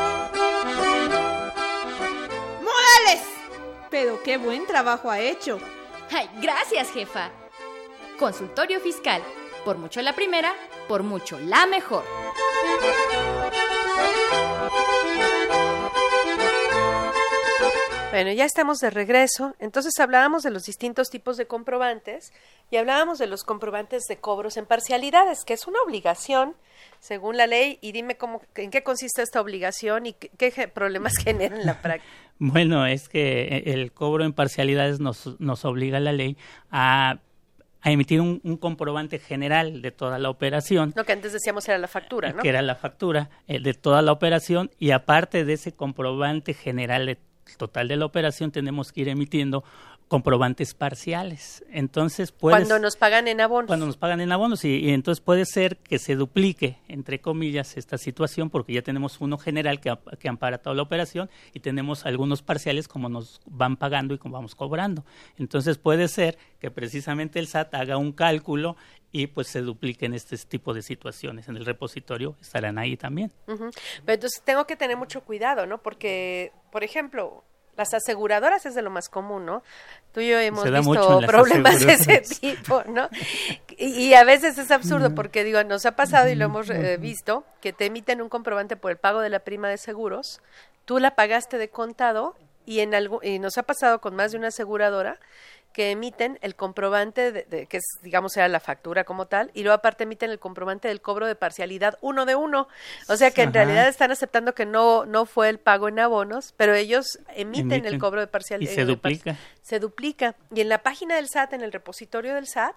Qué buen trabajo ha hecho. Ay, gracias, jefa. Consultorio Fiscal. Por mucho la primera, por mucho la mejor. Bueno, ya estamos de regreso. Entonces hablábamos de los distintos tipos de comprobantes y hablábamos de los comprobantes de cobros en parcialidades, que es una obligación según la ley. Y dime cómo, en qué consiste esta obligación y qué, problemas genera en la práctica. Bueno, es que eh, el cobro en parcialidades nos, nos obliga la ley a emitir un, comprobante general de toda la operación. Lo que antes decíamos era la factura, ¿no? Que era la factura eh, de toda la operación y aparte de ese comprobante general de total de la operación tenemos que ir emitiendo comprobantes parciales. Entonces puede cuando nos pagan en abonos. Cuando nos pagan en abonos y, y, entonces puede ser que se duplique entre comillas esta situación porque ya tenemos uno general que, que ampara toda la operación y tenemos algunos parciales como nos van pagando y como vamos cobrando. Entonces puede ser que precisamente el SAT haga un cálculo y pues se dupliquen este tipo de situaciones en el repositorio estarán ahí también. Uh -huh. Pero entonces tengo que tener mucho cuidado, ¿no? Porque, por ejemplo, las aseguradoras es de lo más común, ¿no? Tú y yo hemos visto problemas de ese tipo, ¿no? Y, y, a veces es absurdo porque, digo, nos ha pasado y lo hemos eh, visto, que te emiten un comprobante por el pago de la prima de seguros, tú la pagaste de contado y, en algo, y nos ha pasado con más de una aseguradora que emiten el comprobante, de, de, que es, digamos, sea la factura como tal, y luego aparte emiten el comprobante del cobro de parcialidad uno de uno. O sea que en realidad están aceptando que no, no fue el pago en abonos, pero ellos emiten, emiten. el cobro de parcialidad. Y se duplica. Se duplica. Y en la página del SAT, en el repositorio del SAT,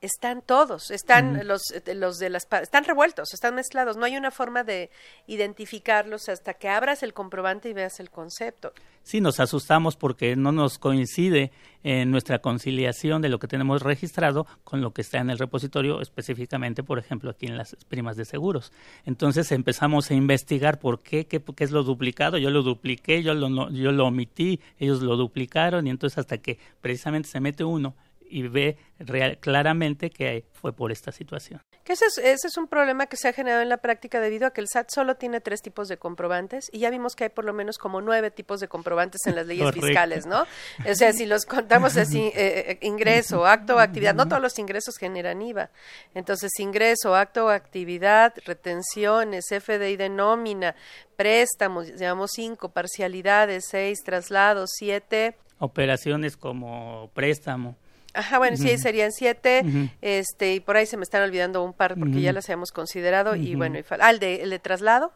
están todos, están los, los de las están revueltos, están mezclados, no hay una forma de identificarlos hasta que abras el comprobante y veas el concepto. Sí, nos asustamos porque no nos coincide en nuestra conciliación de lo que tenemos registrado con lo que está en el repositorio, específicamente, por ejemplo, aquí en las primas de seguros. Entonces empezamos a investigar por qué, qué, qué es lo duplicado, yo lo dupliqué, yo lo, yo lo omití, ellos lo duplicaron y entonces hasta que precisamente se mete uno y ve real, claramente que fue por esta situación. Que ese es, ese es un problema que se ha generado en la práctica debido a que el SAT solo tiene tres tipos de comprobantes y ya vimos que hay por lo menos como nueve tipos de comprobantes en las leyes Correcto. fiscales, ¿no? O sea, si los contamos así, eh, ingreso, acto o actividad, no todos los ingresos generan IVA. Entonces, ingreso, acto o actividad, retenciones, FDI de nómina, préstamos, llevamos cinco, parcialidades, seis, traslados, siete. Operaciones como préstamo. Ajá, bueno, sí, serían siete, uh -huh. este, y por ahí se me están olvidando un par porque uh -huh. ya las habíamos considerado, y bueno, y ah, el de, el de traslado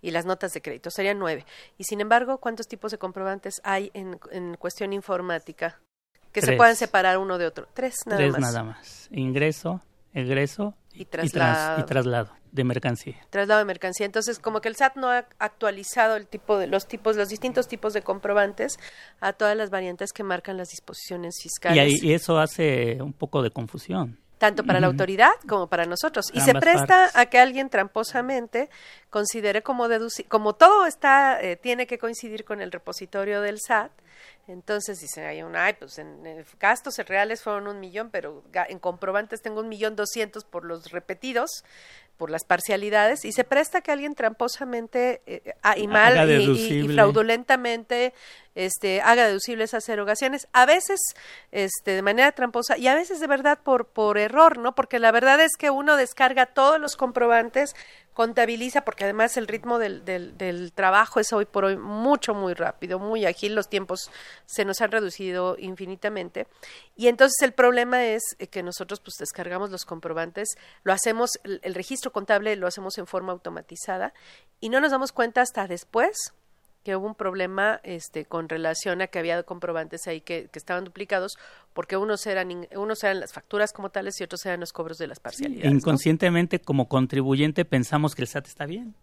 y las notas de crédito, serían nueve. Y sin embargo, ¿cuántos tipos de comprobantes hay en, en cuestión informática que Tres. se puedan separar uno de otro? Tres nada Tres más. nada más. Ingreso, egreso y traslado. Y, tras, y traslado de mercancía. Traslado de mercancía. Entonces, como que el SAT no ha actualizado el tipo de los tipos, los distintos tipos de comprobantes a todas las variantes que marcan las disposiciones fiscales. Y, ahí, y eso hace un poco de confusión. Tanto para uh -huh. la autoridad como para nosotros. Y Ambas se presta partes. a que alguien tramposamente considere como deducir, como todo está, eh, tiene que coincidir con el repositorio del SAT, entonces dice, hay un, ay, pues en, en, gastos reales fueron un millón, pero en comprobantes tengo un millón doscientos por los repetidos, por las parcialidades, y se presta que alguien tramposamente eh, ah, y mal y, y, y, fraudulentamente este, haga deducible esas erogaciones, a veces este, de manera tramposa y a veces de verdad por, por error, ¿no? Porque la verdad es que uno descarga todos los comprobantes, contabiliza, porque además el ritmo del, del, del, trabajo es hoy por hoy mucho, muy rápido, muy ágil, los tiempos se nos han reducido infinitamente. Y entonces el problema es que nosotros pues descargamos los comprobantes, lo hacemos, el, el registro contable lo hacemos en forma automatizada y no nos damos cuenta hasta después que hubo un problema este, con relación a que había comprobantes ahí que, que estaban duplicados, porque unos eran, unos eran las facturas como tales y otros eran los cobros de las parcialidades. Inconscientemente, ¿no? como contribuyente, pensamos que el SAT está bien.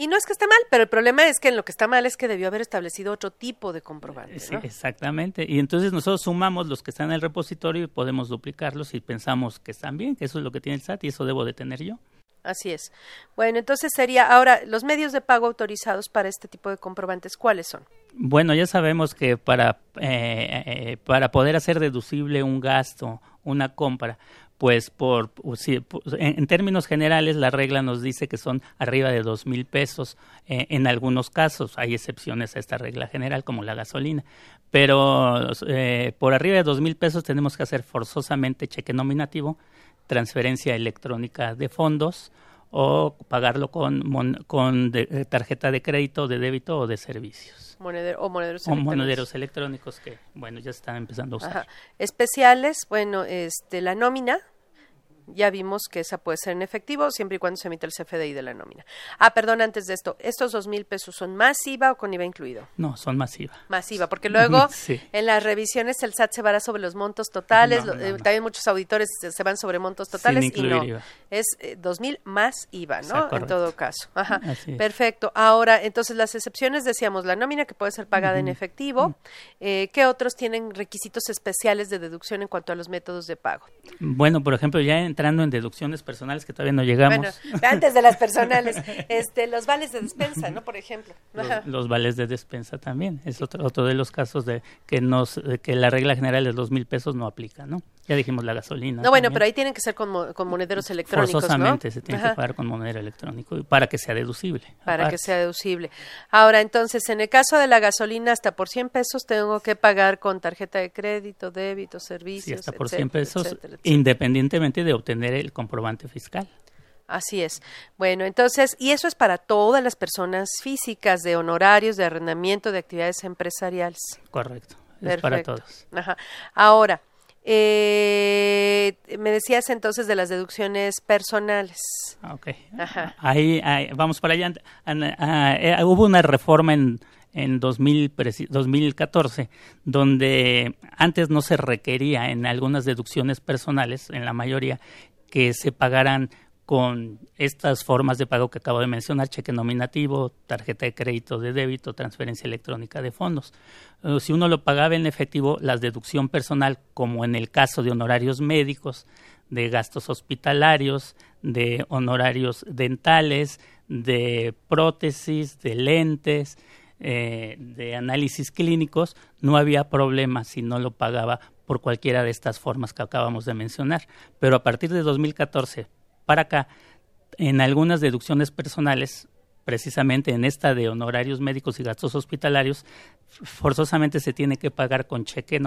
Y no es que esté mal, pero el problema es que en lo que está mal es que debió haber establecido otro tipo de comprobante. Sí, ¿no? exactamente. Y entonces nosotros sumamos los que están en el repositorio y podemos duplicarlos y pensamos que están bien, que eso es lo que tiene el SAT y eso debo de tener yo. Así es. Bueno, entonces sería ahora los medios de pago autorizados para este tipo de comprobantes, ¿cuáles son? Bueno, ya sabemos que para, eh, eh, para poder hacer deducible un gasto, una compra, pues por, si, en, términos generales la regla nos dice que son arriba de dos mil pesos eh, en algunos casos hay excepciones a esta regla general como la gasolina pero eh, por arriba de dos mil pesos tenemos que hacer forzosamente cheque nominativo transferencia electrónica de fondos o pagarlo con, con de, eh, tarjeta de crédito, de débito o de servicios. Monedero, o monederos o electrónicos. monederos electrónicos que, bueno, ya están empezando a usar. Ajá. Especiales, bueno, este, la nómina, ya vimos que esa puede ser en efectivo siempre y cuando se emite el CFDI de la nómina. Ah, perdón, antes de esto, ¿estos dos mil pesos son más IVA o con IVA incluido? No, son más IVA. Más IVA, porque luego en las revisiones el SAT se va sobre los montos totales, eh, también muchos auditores se, van sobre montos totales y no. Es eh, dos mil más IVA, ¿no? En todo caso. Ajá. Perfecto. Ahora, entonces las excepciones decíamos la nómina que puede ser pagada en efectivo. Eh, ¿Qué otros tienen requisitos especiales de deducción en cuanto a los métodos de pago? Bueno, por ejemplo, ya entrando en deducciones personales que todavía no llegamos. Bueno, antes de las personales, este, los vales de despensa, ¿no? Por ejemplo. Los, vales de despensa también. Es otro, otro de los casos de que, nos, que la regla general de dos mil pesos no aplica, ¿no? Ya dijimos la gasolina. No, bueno, pero ahí tienen que ser con, monederos electrónicos. Forzosamente se tiene que pagar con monedero electrónico para que sea deducible. Para que sea deducible. Ahora, entonces, en el caso de la gasolina, hasta por 100 pesos tengo que pagar con tarjeta de crédito, débito, servicios. Sí, hasta por 100 pesos, independientemente de obtener el comprobante fiscal. Así es. Bueno, entonces, y eso es para todas las personas físicas de honorarios, de arrendamiento, de actividades empresariales. Correcto. Es para todos. Ajá. Ahora, eh, me decías entonces de las deducciones personales. Ah, ok. Ajá. Ahí, vamos para allá. Eh, hubo una reforma en, en 2014 donde antes no se requería en algunas deducciones personales, en la mayoría, que se pagaran con estas formas de pago que acabo de mencionar, cheque nominativo, tarjeta de crédito de débito, transferencia electrónica de fondos. Eh, si uno lo pagaba en efectivo, la deducción personal, como en el caso de honorarios médicos, de gastos hospitalarios, de honorarios dentales, de prótesis, de lentes, eh, de análisis clínicos, no había problema si no lo pagaba por cualquiera de estas formas que acabamos de mencionar. Pero a partir de 2014, para acá, en algunas deducciones personales, precisamente en esta de honorarios médicos y gastos hospitalarios, forzosamente se tiene que pagar con cheque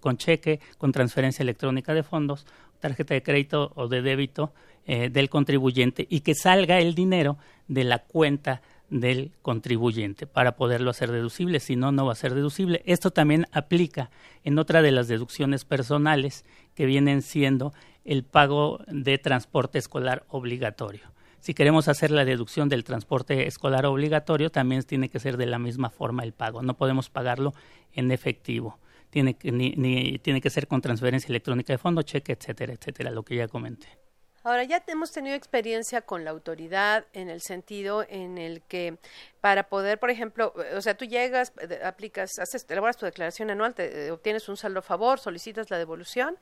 con cheque, con transferencia electrónica de fondos, tarjeta de crédito o de débito eh, del contribuyente y que salga el dinero de la cuenta del contribuyente para poderlo hacer deducible, si no, no va a ser deducible. Esto también aplica en otra de las deducciones personales que vienen siendo el pago de transporte escolar obligatorio. Si queremos hacer la deducción del transporte escolar obligatorio, también tiene que ser de la misma forma el pago. No podemos pagarlo en efectivo. Tiene que, ser con transferencia electrónica de fondo, cheque, etcétera, etcétera, lo que ya comenté. Ahora ya hemos tenido experiencia con la autoridad en el sentido en el que para poder, por ejemplo, o sea, tú llegas, eh, aplicas, haces, elaboras tu declaración anual, te, eh, obtienes un saldo a favor, solicitas la devolución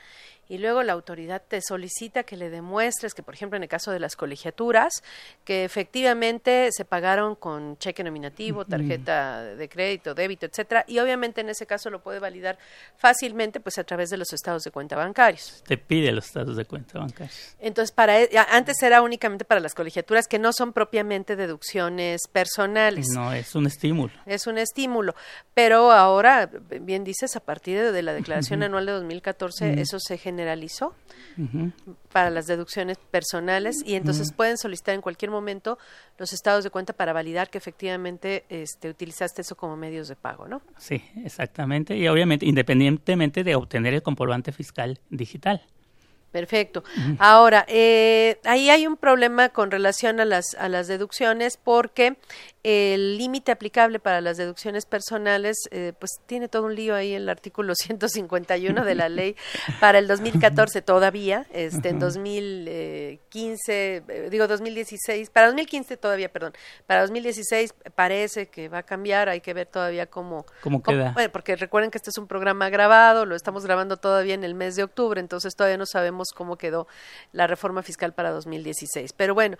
y luego la autoridad te solicita que le demuestres que, por ejemplo, en el caso de las colegiaturas, que efectivamente se pagaron con cheque nominativo, tarjeta de crédito, débito, etcétera, y obviamente en ese caso lo puede validar fácilmente, pues a través de los estados de cuenta bancarios. Te pide los estados de cuenta bancarios. Entonces, para e, antes era únicamente para las colegiaturas que no son propiamente deducciones personales no, es un estímulo. Es un estímulo. Pero ahora, bien dices, a partir de la declaración anual de 2014, eso se generalizó para las deducciones personales y entonces pueden solicitar en cualquier momento los estados de cuenta para validar que efectivamente este, utilizaste eso como medios de pago, ¿no? Sí, exactamente. Y obviamente, independientemente de obtener el comprobante fiscal digital. Perfecto. Ahora, eh, ahí hay un problema con relación a las, a las deducciones porque el límite aplicable para las deducciones personales, eh, pues tiene todo un lío ahí en el artículo 151 de la ley para el 2014 todavía, este, en 2015, eh, digo 2016, para 2015 todavía, perdón, para 2016 parece que va a cambiar, hay que ver todavía cómo, ¿Cómo queda. bueno, porque recuerden que este es un programa grabado, lo estamos grabando todavía en el mes de octubre, entonces todavía no sabemos cómo quedó la reforma fiscal para 2016. Pero bueno,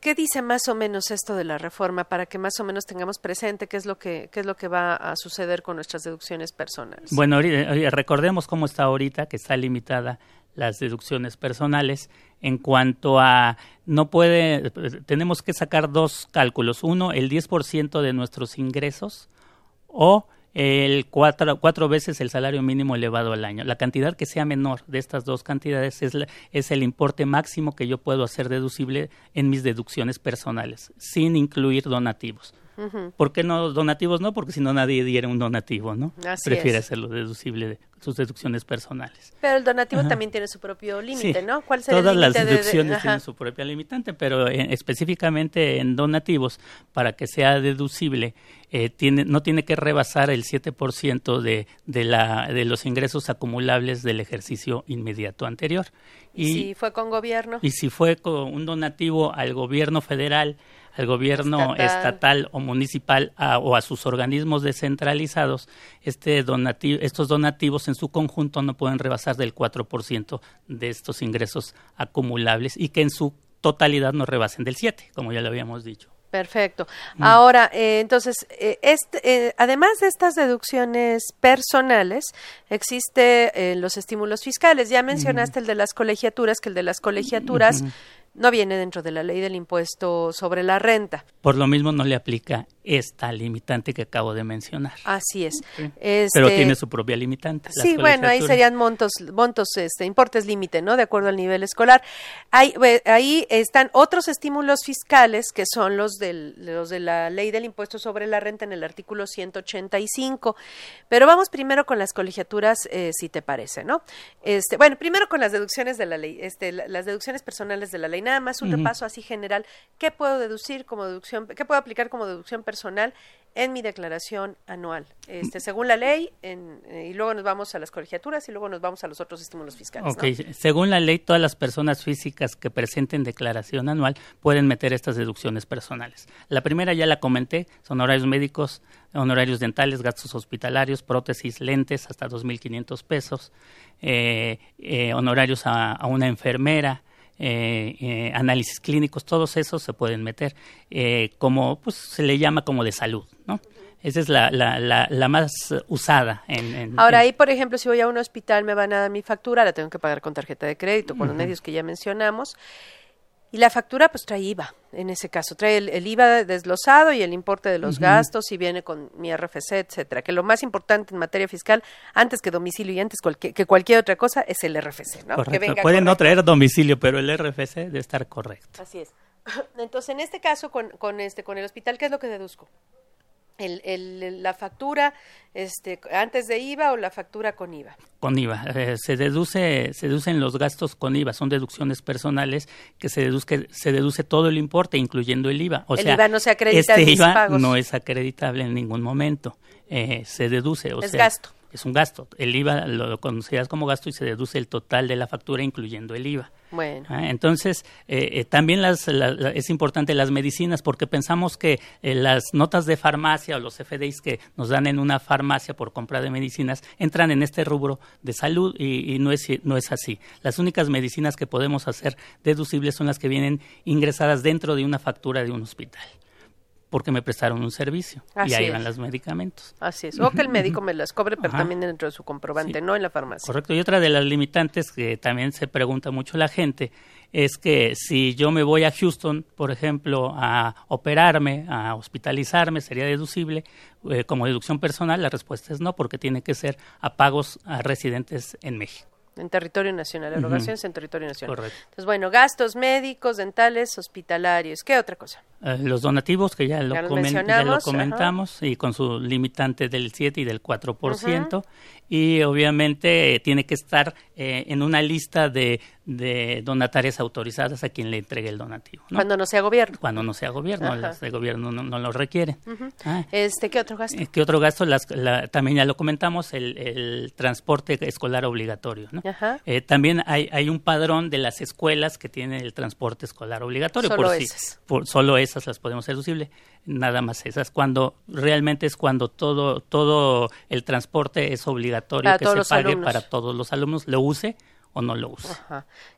¿Qué dice más o menos esto de la reforma para que más o menos tengamos presente qué es lo que qué es lo que va a suceder con nuestras deducciones personales? Bueno, recordemos cómo está ahorita que está limitada las deducciones personales en cuanto a no puede tenemos que sacar dos cálculos, uno el 10% de nuestros ingresos o el cuatro, cuatro veces el salario mínimo elevado al año. La cantidad que sea menor de estas dos cantidades es, es el importe máximo que yo puedo hacer deducible en mis deducciones personales, sin incluir donativos. ¿Por qué no donativos? No, porque si no nadie diera un donativo, ¿no? Prefiere hacerlo deducible de sus deducciones personales. Pero el donativo también tiene su propio límite, ¿no? ¿Cuál sería Todas el las deducciones tienen su propia limitante, pero específicamente en donativos, para que sea deducible, eh, tiene, no tiene que rebasar el 7% de, de, la, de los ingresos acumulables del ejercicio inmediato anterior. Y, si fue con gobierno. Y si fue con un donativo al gobierno federal, al gobierno estatal, o municipal o a sus organismos descentralizados, este donativo, estos donativos en su conjunto no pueden rebasar del 4% de estos ingresos acumulables y que en su totalidad no rebasen del 7, como ya lo habíamos dicho. Perfecto. Mm. Ahora, eh, entonces, eh, este, eh, además de estas deducciones personales, existe los estímulos fiscales. Ya mencionaste el de las colegiaturas, que el de las colegiaturas no viene dentro de la ley del impuesto sobre la renta. Por lo mismo no le aplica esta limitante que acabo de mencionar. Así es. Este, Pero tiene su propia limitante. Sí, bueno, ahí serían montos, montos, este, importes límite, ¿no? De acuerdo al nivel escolar. Ahí, ahí están otros estímulos fiscales que son los, del, los de la ley del impuesto sobre la renta en el artículo 185. Pero vamos primero con las colegiaturas, eh, si te parece, ¿no? Este, bueno, primero con las deducciones de la ley, este, las deducciones personales de la ley. Nada más un repaso así general. ¿Qué puedo deducir como deducción? ¿Qué puedo aplicar como deducción personal en mi declaración anual, este, según la ley, en, eh, y luego nos vamos a las colegiaturas y luego nos vamos a los otros estímulos fiscales. según la ley, todas las personas físicas que presenten declaración anual pueden meter estas deducciones personales. La primera ya la comenté, son horarios médicos, honorarios dentales, gastos hospitalarios, prótesis, lentes, hasta 2.500 pesos, eh, eh, honorarios a una enfermera, eh, eh, análisis clínicos, todos esos se pueden meter eh, como, pues se le llama como de salud, ¿no? Esa es la, la, la, más usada. En, Ahora, ahí, por ejemplo, si voy a un hospital, me van a dar mi factura, la tengo que pagar con tarjeta de crédito, con los medios que ya mencionamos. Y la factura pues trae IVA, en ese caso, trae el, IVA desglosado y el importe de los gastos y viene con mi RFC, etcétera. Que lo más importante en materia fiscal, antes que domicilio y antes que cualquier otra cosa, es el RFC, ¿no? Pueden no traer domicilio, pero el RFC debe estar correcto. Así es. Entonces, en este caso, con, con, este, con el hospital, ¿qué es lo que deduzco? El, la factura este, antes de IVA o la factura con IVA? Con IVA. Eh, se, deduce, se deducen los gastos con IVA, son deducciones personales que se, deduzque, se deduce todo el importe, incluyendo el IVA. O el sea, IVA no se acredita este IVA no es acreditable en ningún momento. Eh, se deduce. O es sea, gasto. Es un gasto. El IVA lo consideras como gasto y se deduce el total de la factura, incluyendo el IVA. Bueno. Ah, entonces, eh, eh, también las, es importante las medicinas porque pensamos que eh, las notas de farmacia o los FDIs que nos dan en una farmacia por compra de medicinas entran en este rubro de salud y, no, es, no es así. Las únicas medicinas que podemos hacer deducibles son las que vienen ingresadas dentro de una factura de un hospital porque me prestaron un servicio y ahí van los medicamentos. Así es, o que el médico me las cobre, pero también dentro de su comprobante, no en la farmacia. Correcto, y otra de las limitantes que también se pregunta mucho la gente es que si yo me voy a Houston, por ejemplo, a operarme, a hospitalizarme, sería deducible eh, como deducción personal. La respuesta es no, porque tiene que ser a pagos a residentes en México. En territorio nacional, erogaciones en territorio nacional. Correcto. Entonces, bueno, gastos médicos, dentales, hospitalarios. ¿Qué otra cosa? Eh, los donativos, que ya lo, comentamos, y con su limitante del 7 y del 4%. Y obviamente eh, tiene que estar eh, en una lista de, de, donatarias autorizadas a quien le entregue el donativo. Cuando no sea gobierno. Cuando no sea gobierno, las de gobierno no, lo requieren. Ah. este, ¿Qué otro gasto? ¿Qué otro gasto? Las, también ya lo comentamos, el, el transporte escolar obligatorio. ¿no? también hay, hay un padrón de las escuelas que tienen el transporte escolar obligatorio. Solo por por, solo esas las podemos deducible, nada más esas. Cuando realmente es cuando todo todo el transporte es obligatorio que se pague para todos los alumnos, lo use o no lo use.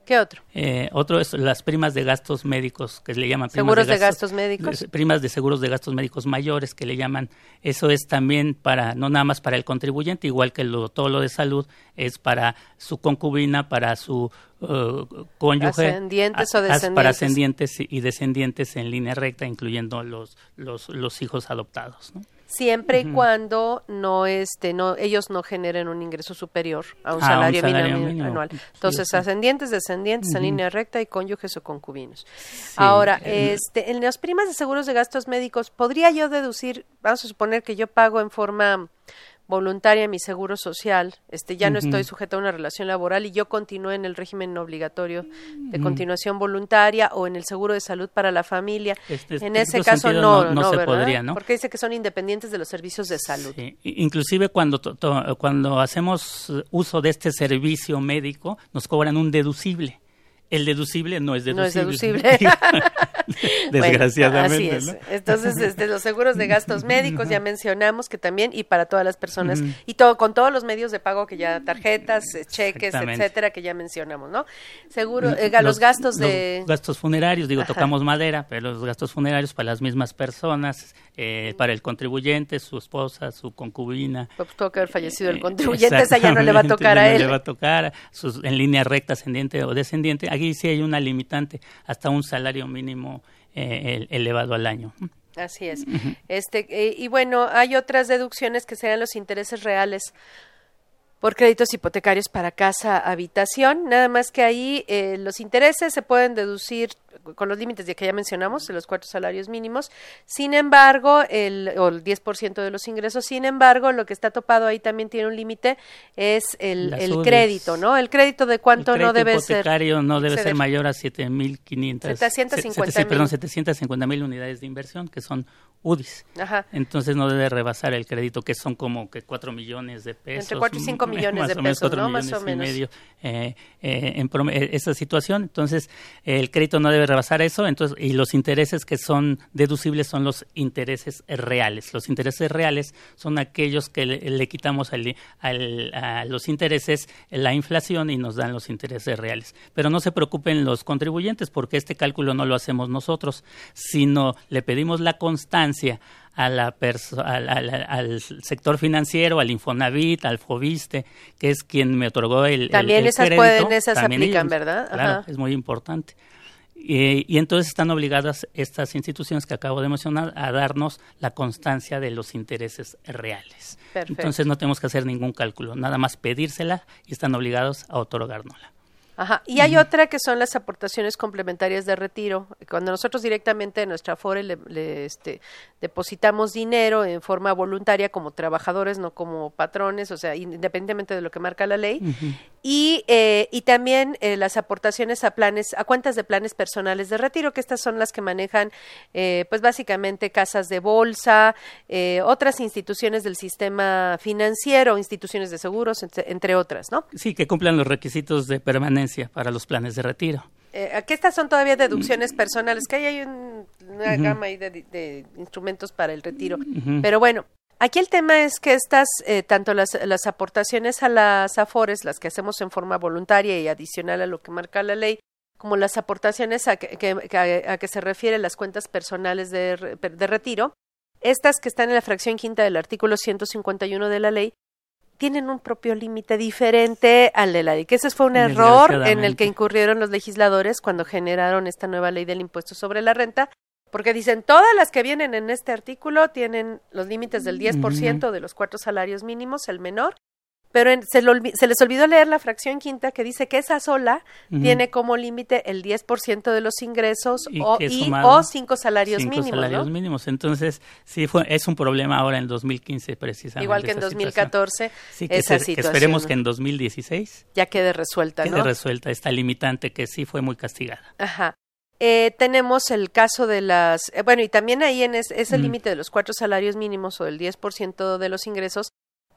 ¿Qué otro? Eh, otro es las primas de gastos médicos, que le llaman primas seguros de, gastos, médicos. Primas de seguros de gastos médicos mayores, que le llaman. Eso es también para, no nada más para el contribuyente, igual que lo, todo lo de salud, es para su concubina, para su uh, cónyuge. Ascendientes o descendientes. Para ascendientes y descendientes en línea recta, incluyendo los, los, los hijos adoptados. ¿no? Siempre y cuando no este no ellos no generen un ingreso superior a un Ah, salario, un salario mínimo, mínimo. anual. Entonces, sí. ascendientes, descendientes, en línea recta y cónyuges o concubinos. Ahora, eh, este, en las primas de seguros de gastos médicos, ¿podría yo deducir, vamos a suponer que yo pago en forma voluntaria mi seguro social, este ya no estoy sujeta a una relación laboral y yo continúo en el régimen obligatorio de continuación voluntaria o en el seguro de salud para la familia. Este- en este ese caso no, no- no se ¿verdad? podría, ¿no? Porque dice que son independientes de los servicios de salud. Inclusive cuando, to- to- cuando hacemos uso de este servicio médico, nos cobran un deducible. El deducible no es No es deducible. Desgraciadamente. Bueno, así es. ¿no? Entonces, este, los seguros de gastos médicos ya mencionamos que también y para todas las personas y todo con todos los medios de pago que ya tarjetas, eh, cheques, etcétera que ya mencionamos, ¿no? Seguro eh, los, gastos de los gastos funerarios, digo, Ajá. tocamos madera, pero los gastos funerarios para las mismas personas, eh, para el contribuyente, su esposa, su concubina. pues, que haber fallecido Eh, el contribuyente, esa ya no le va a tocar a no él. le va a tocar sus- en línea recta, ascendiente o descendiente. Aquí sí hay una limitante, hasta un salario mínimo eh, el- elevado al año. Así es. Este eh, y bueno, hay otras deducciones que serían los intereses reales por créditos hipotecarios para casa habitación, nada más que ahí eh, los intereses se pueden deducir con los límites de que ya mencionamos, de los cuatro salarios mínimos. Sin embargo, el, o el 10% de los ingresos, sin embargo, lo que está topado ahí también tiene un límite, es el, el crédito, ¿no? El crédito de cuánto el no crédito debe ser. hipotecario no debe ser mayor a 7.500. 750 se- se- Perdón, mil. 750 mil unidades de inversión, que son UDIs. Ajá. Entonces no debe rebasar el crédito, que son como que 4 millones de pesos. Entre cuatro y cinco m- millones más de o menos pesos. Más o menos. Y medio, eh, eh, en eh, esa situación. Entonces, el crédito no debe rebasar eso. Entonces, y los intereses que son deducibles son los intereses reales. Los intereses reales son aquellos que le, le quitamos al- al- a los intereses la inflación y nos dan los intereses reales. Pero no se preocupen los contribuyentes porque este cálculo no lo hacemos nosotros, sino le pedimos la constancia a la al, al- al sector financiero, al Infonavit, al Fobiste, que es quien me otorgó el, También el esas crédito. pueden- esas También aplican, ellos, ¿verdad? Claro, es muy importante. Y entonces están obligadas estas instituciones que acabo de mencionar a darnos la constancia de los intereses reales. Perfecto. Entonces no tenemos que hacer ningún cálculo, nada más pedírsela y están obligados a otorgárnosla. Ajá. Y hay otra que son las aportaciones complementarias de retiro. Cuando nosotros directamente en nuestra FORE le, le, este, depositamos dinero en forma voluntaria como trabajadores, no como patrones, o sea, independientemente de lo que marca la ley. Y, eh, y también eh, las aportaciones a planes, a cuentas de planes personales de retiro, que estas son las que manejan, eh, pues básicamente casas de bolsa, eh, otras instituciones del sistema financiero, instituciones de seguros, entre, entre otras, ¿no? Sí, que cumplan los requisitos de permanencia para los planes de retiro. Eh, aquí estas son todavía deducciones personales, que ahí hay un- una gama ahí de, de instrumentos para el retiro. Pero bueno, aquí el tema es que estas, eh, tanto las, las aportaciones a las AFORES, las que hacemos en forma voluntaria y adicional a lo que marca la ley, como las aportaciones a que, a, a que se refiere las cuentas personales de, de retiro, estas que están en la fracción quinta del artículo 151 de la ley, tienen un propio límite diferente al de la que ese fue un error en el que incurrieron los legisladores cuando generaron esta nueva ley del impuesto sobre la renta, porque dicen todas las que vienen en este artículo tienen los límites del 10% de los cuatro salarios mínimos, el menor, pero en- se, lo se les olvidó leer la fracción quinta que dice que esa sola Ujú. tiene como límite el 10% de los ingresos Y o, y- o cinco salarios cinco mínimos, salarios ¿no? mínimos. Entonces, sí, fue, es un problema ahora en 2015 precisamente. Igual que en esa 2014, situación. Sí, que, esa se- situación, esperemos ¿no? que en 2016 ya quede resuelta, quede ¿no? resuelta esta limitante que sí fue muy castigada. Ajá. Eh, tenemos el caso de las, eh, bueno, y también ahí en es- ese Mm. límite de los cuatro salarios mínimos o el 10% de los ingresos,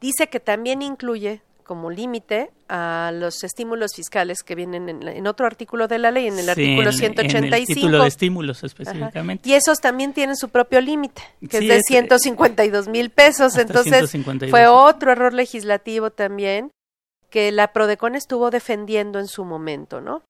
dice que también incluye como límite a los estímulos fiscales que vienen en, la- en otro artículo de la ley, en el Sí, artículo en- 185. En el título de estímulos Ajá. específicamente. Y esos también tienen su propio límite, que Sí, es de es- 152 mil pesos. Entonces, 152. fue otro error legislativo también que la Prodecon estuvo defendiendo en su momento, ¿no?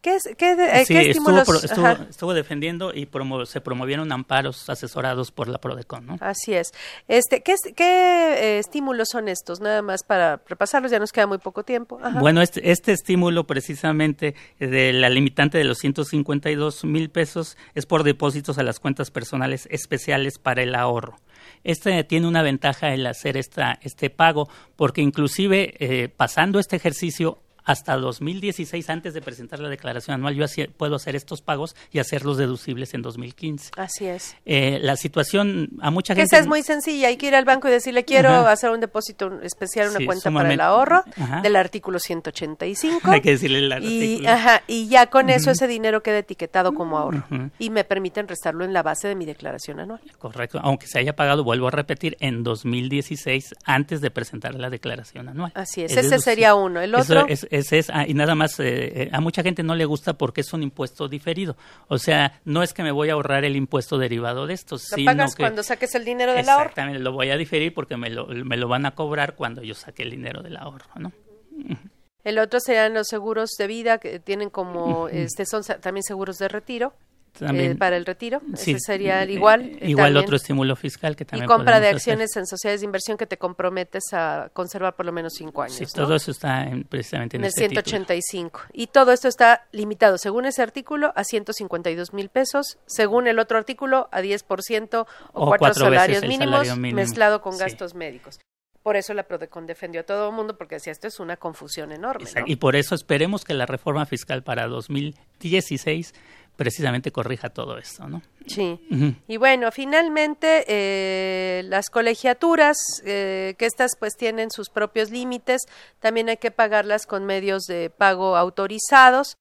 ¿Qué, es, qué, eh, estímulos? Estuvo, defendiendo y se promovieron amparos asesorados por la PRODECON, ¿no? Así es. Este, ¿Qué, qué eh, estímulos son estos? Nada más para repasarlos, ya nos queda muy poco tiempo. Bueno, este, este estímulo precisamente de la limitante de los 152 mil pesos es por depósitos a las cuentas personales especiales para el ahorro. Este tiene una ventaja el hacer esta, este pago, porque inclusive eh, pasando este ejercicio hasta 2016, antes de presentar la declaración anual, yo puedo hacer estos pagos y hacerlos deducibles en 2015. Así es. Eh, la situación a mucha gente... Esa es muy sencilla, hay que ir al banco y decirle, quiero hacer un depósito especial, una cuenta para el ahorro, del artículo 185. hay que decirle el artículo. Y, ajá, y ya con eso ese dinero queda etiquetado como ahorro. Y me permiten restarlo en la base de mi declaración anual. Correcto, aunque se haya pagado, vuelvo a repetir, en 2016, antes de presentar la declaración anual. Así es, ese sería uno. El otro... es, es, ah, y nada más, eh, eh, a mucha gente no le gusta porque es un impuesto diferido. O sea, no es que me voy a ahorrar el impuesto derivado de esto, lo pagas cuando saques el dinero del ahorro. Exactamente, lo voy a diferir porque me lo, me lo van a cobrar cuando yo saque el dinero del ahorro, ¿no? El otro serían los seguros de vida que tienen como, este, son también seguros de retiro. Eh, para el retiro. Ese sería el igual. Eh, igual otro estímulo fiscal que también. Y compra de acciones en sociedades de inversión que te comprometes a conservar por lo menos cinco años. Sí, todo eso está precisamente en, el 185. Este y todo esto está limitado, según ese artículo, a 152 mil pesos, según el otro artículo, a 10% o, cuatro, salarios mínimos, mezclado con gastos médicos. Por eso la PRODECON defendió a todo el mundo porque decía esto es una confusión enorme. Y por eso esperemos que la reforma fiscal para 2016 precisamente corrija todo esto, ¿no? Sí. Y bueno, finalmente eh, las colegiaturas, eh, que estas pues tienen sus propios límites, también hay que pagarlas con medios de pago autorizados,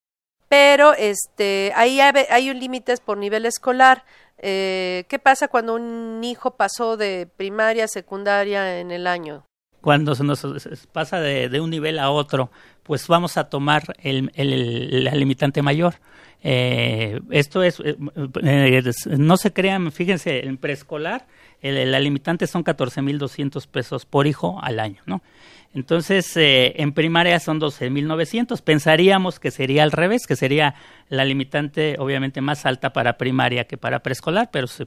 pero este ahí hay, un límite por nivel escolar. Eh, ¿Qué pasa cuando un hijo pasó de primaria a secundaria en el año? Cuando se nos pasa de, un nivel a otro, pues vamos a tomar el, el, la limitante mayor. Eh, esto es, eh, eh, no se crean, fíjense, en preescolar la limitante son 14.200 pesos por hijo al año, ¿no? Entonces, en primaria son 12.900. Pensaríamos que sería al revés, que sería la limitante obviamente más alta para primaria que para preescolar, pero se,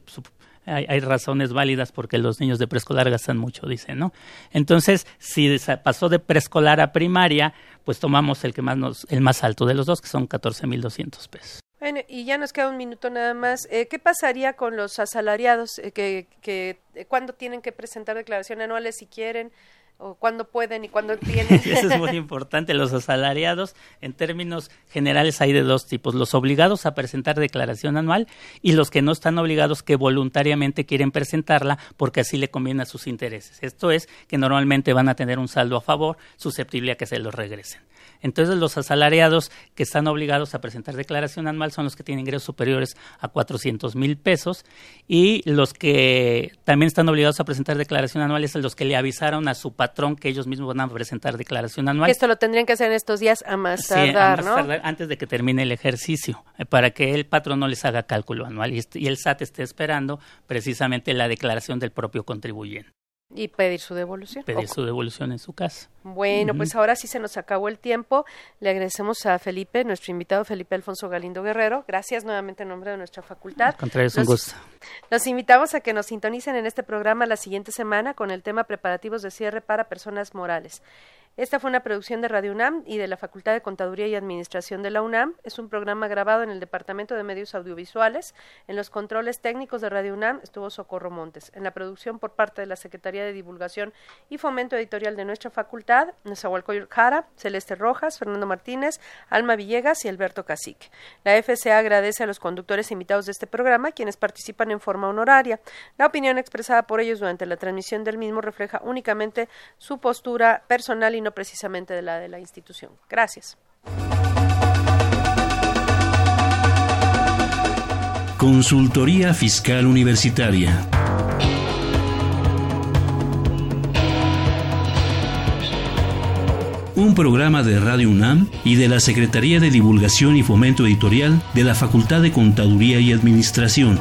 hay, razones válidas porque los niños de preescolar gastan mucho, dicen, ¿no? Entonces, si pasó de preescolar a primaria, pues tomamos el que más nos, el más alto de los dos, que son 14.200 pesos. Bueno, y ya nos queda un minuto nada más. Eh, ¿Qué pasaría con los asalariados eh, que, que eh, cuándo tienen que presentar declaración anuales si quieren? O cuándo pueden y cuándo tienen. Eso es muy importante. Los asalariados, en términos generales, hay de dos tipos: los obligados a presentar declaración anual y los que no están obligados, que voluntariamente quieren presentarla porque así le conviene a sus intereses. Esto es que normalmente van a tener un saldo a favor, susceptible a que se los regresen. Entonces, los asalariados que están obligados a presentar declaración anual son los que tienen ingresos superiores a 400 mil pesos y los que también están obligados a presentar declaración anual es los que le avisaron a su patrón que ellos mismos van a presentar declaración anual. esto lo tendrían que hacer en estos días a más tardar, ¿no? antes de que termine el ejercicio, eh, para que el patrón no les haga cálculo anual y, y el SAT esté esperando precisamente la declaración del propio contribuyente. Y pedir su devolución. Pedir su devolución en su casa. Bueno, pues ahora sí se nos acabó el tiempo. Le agradecemos a Felipe, nuestro invitado Felipe Alfonso Galindo Guerrero. Gracias nuevamente en nombre de nuestra facultad. contrario, es un gusto. Los invitamos a que nos sintonicen en este programa la siguiente semana con el tema preparativos de cierre para personas morales. Esta fue una producción de Radio UNAM y de la Facultad de Contaduría y Administración de la UNAM. Es un programa grabado en el Departamento de Medios Audiovisuales. En los controles técnicos de Radio UNAM estuvo Socorro Montes. En la producción por parte de la Secretaría de Divulgación y Fomento Editorial de nuestra facultad, Nezahualcóyotl Jara, Celeste Rojas, Fernando Martínez, Alma Villegas y Alberto Cacique. La FCA agradece a los conductores invitados de este programa, quienes participan en forma honoraria. La opinión expresada por ellos durante la transmisión del mismo refleja únicamente su postura personal y no precisamente de la de la institución. Gracias. Consultoría Fiscal Universitaria. Un programa de Radio UNAM y de la Secretaría de Divulgación y Fomento Editorial de la Facultad de Contaduría y Administración.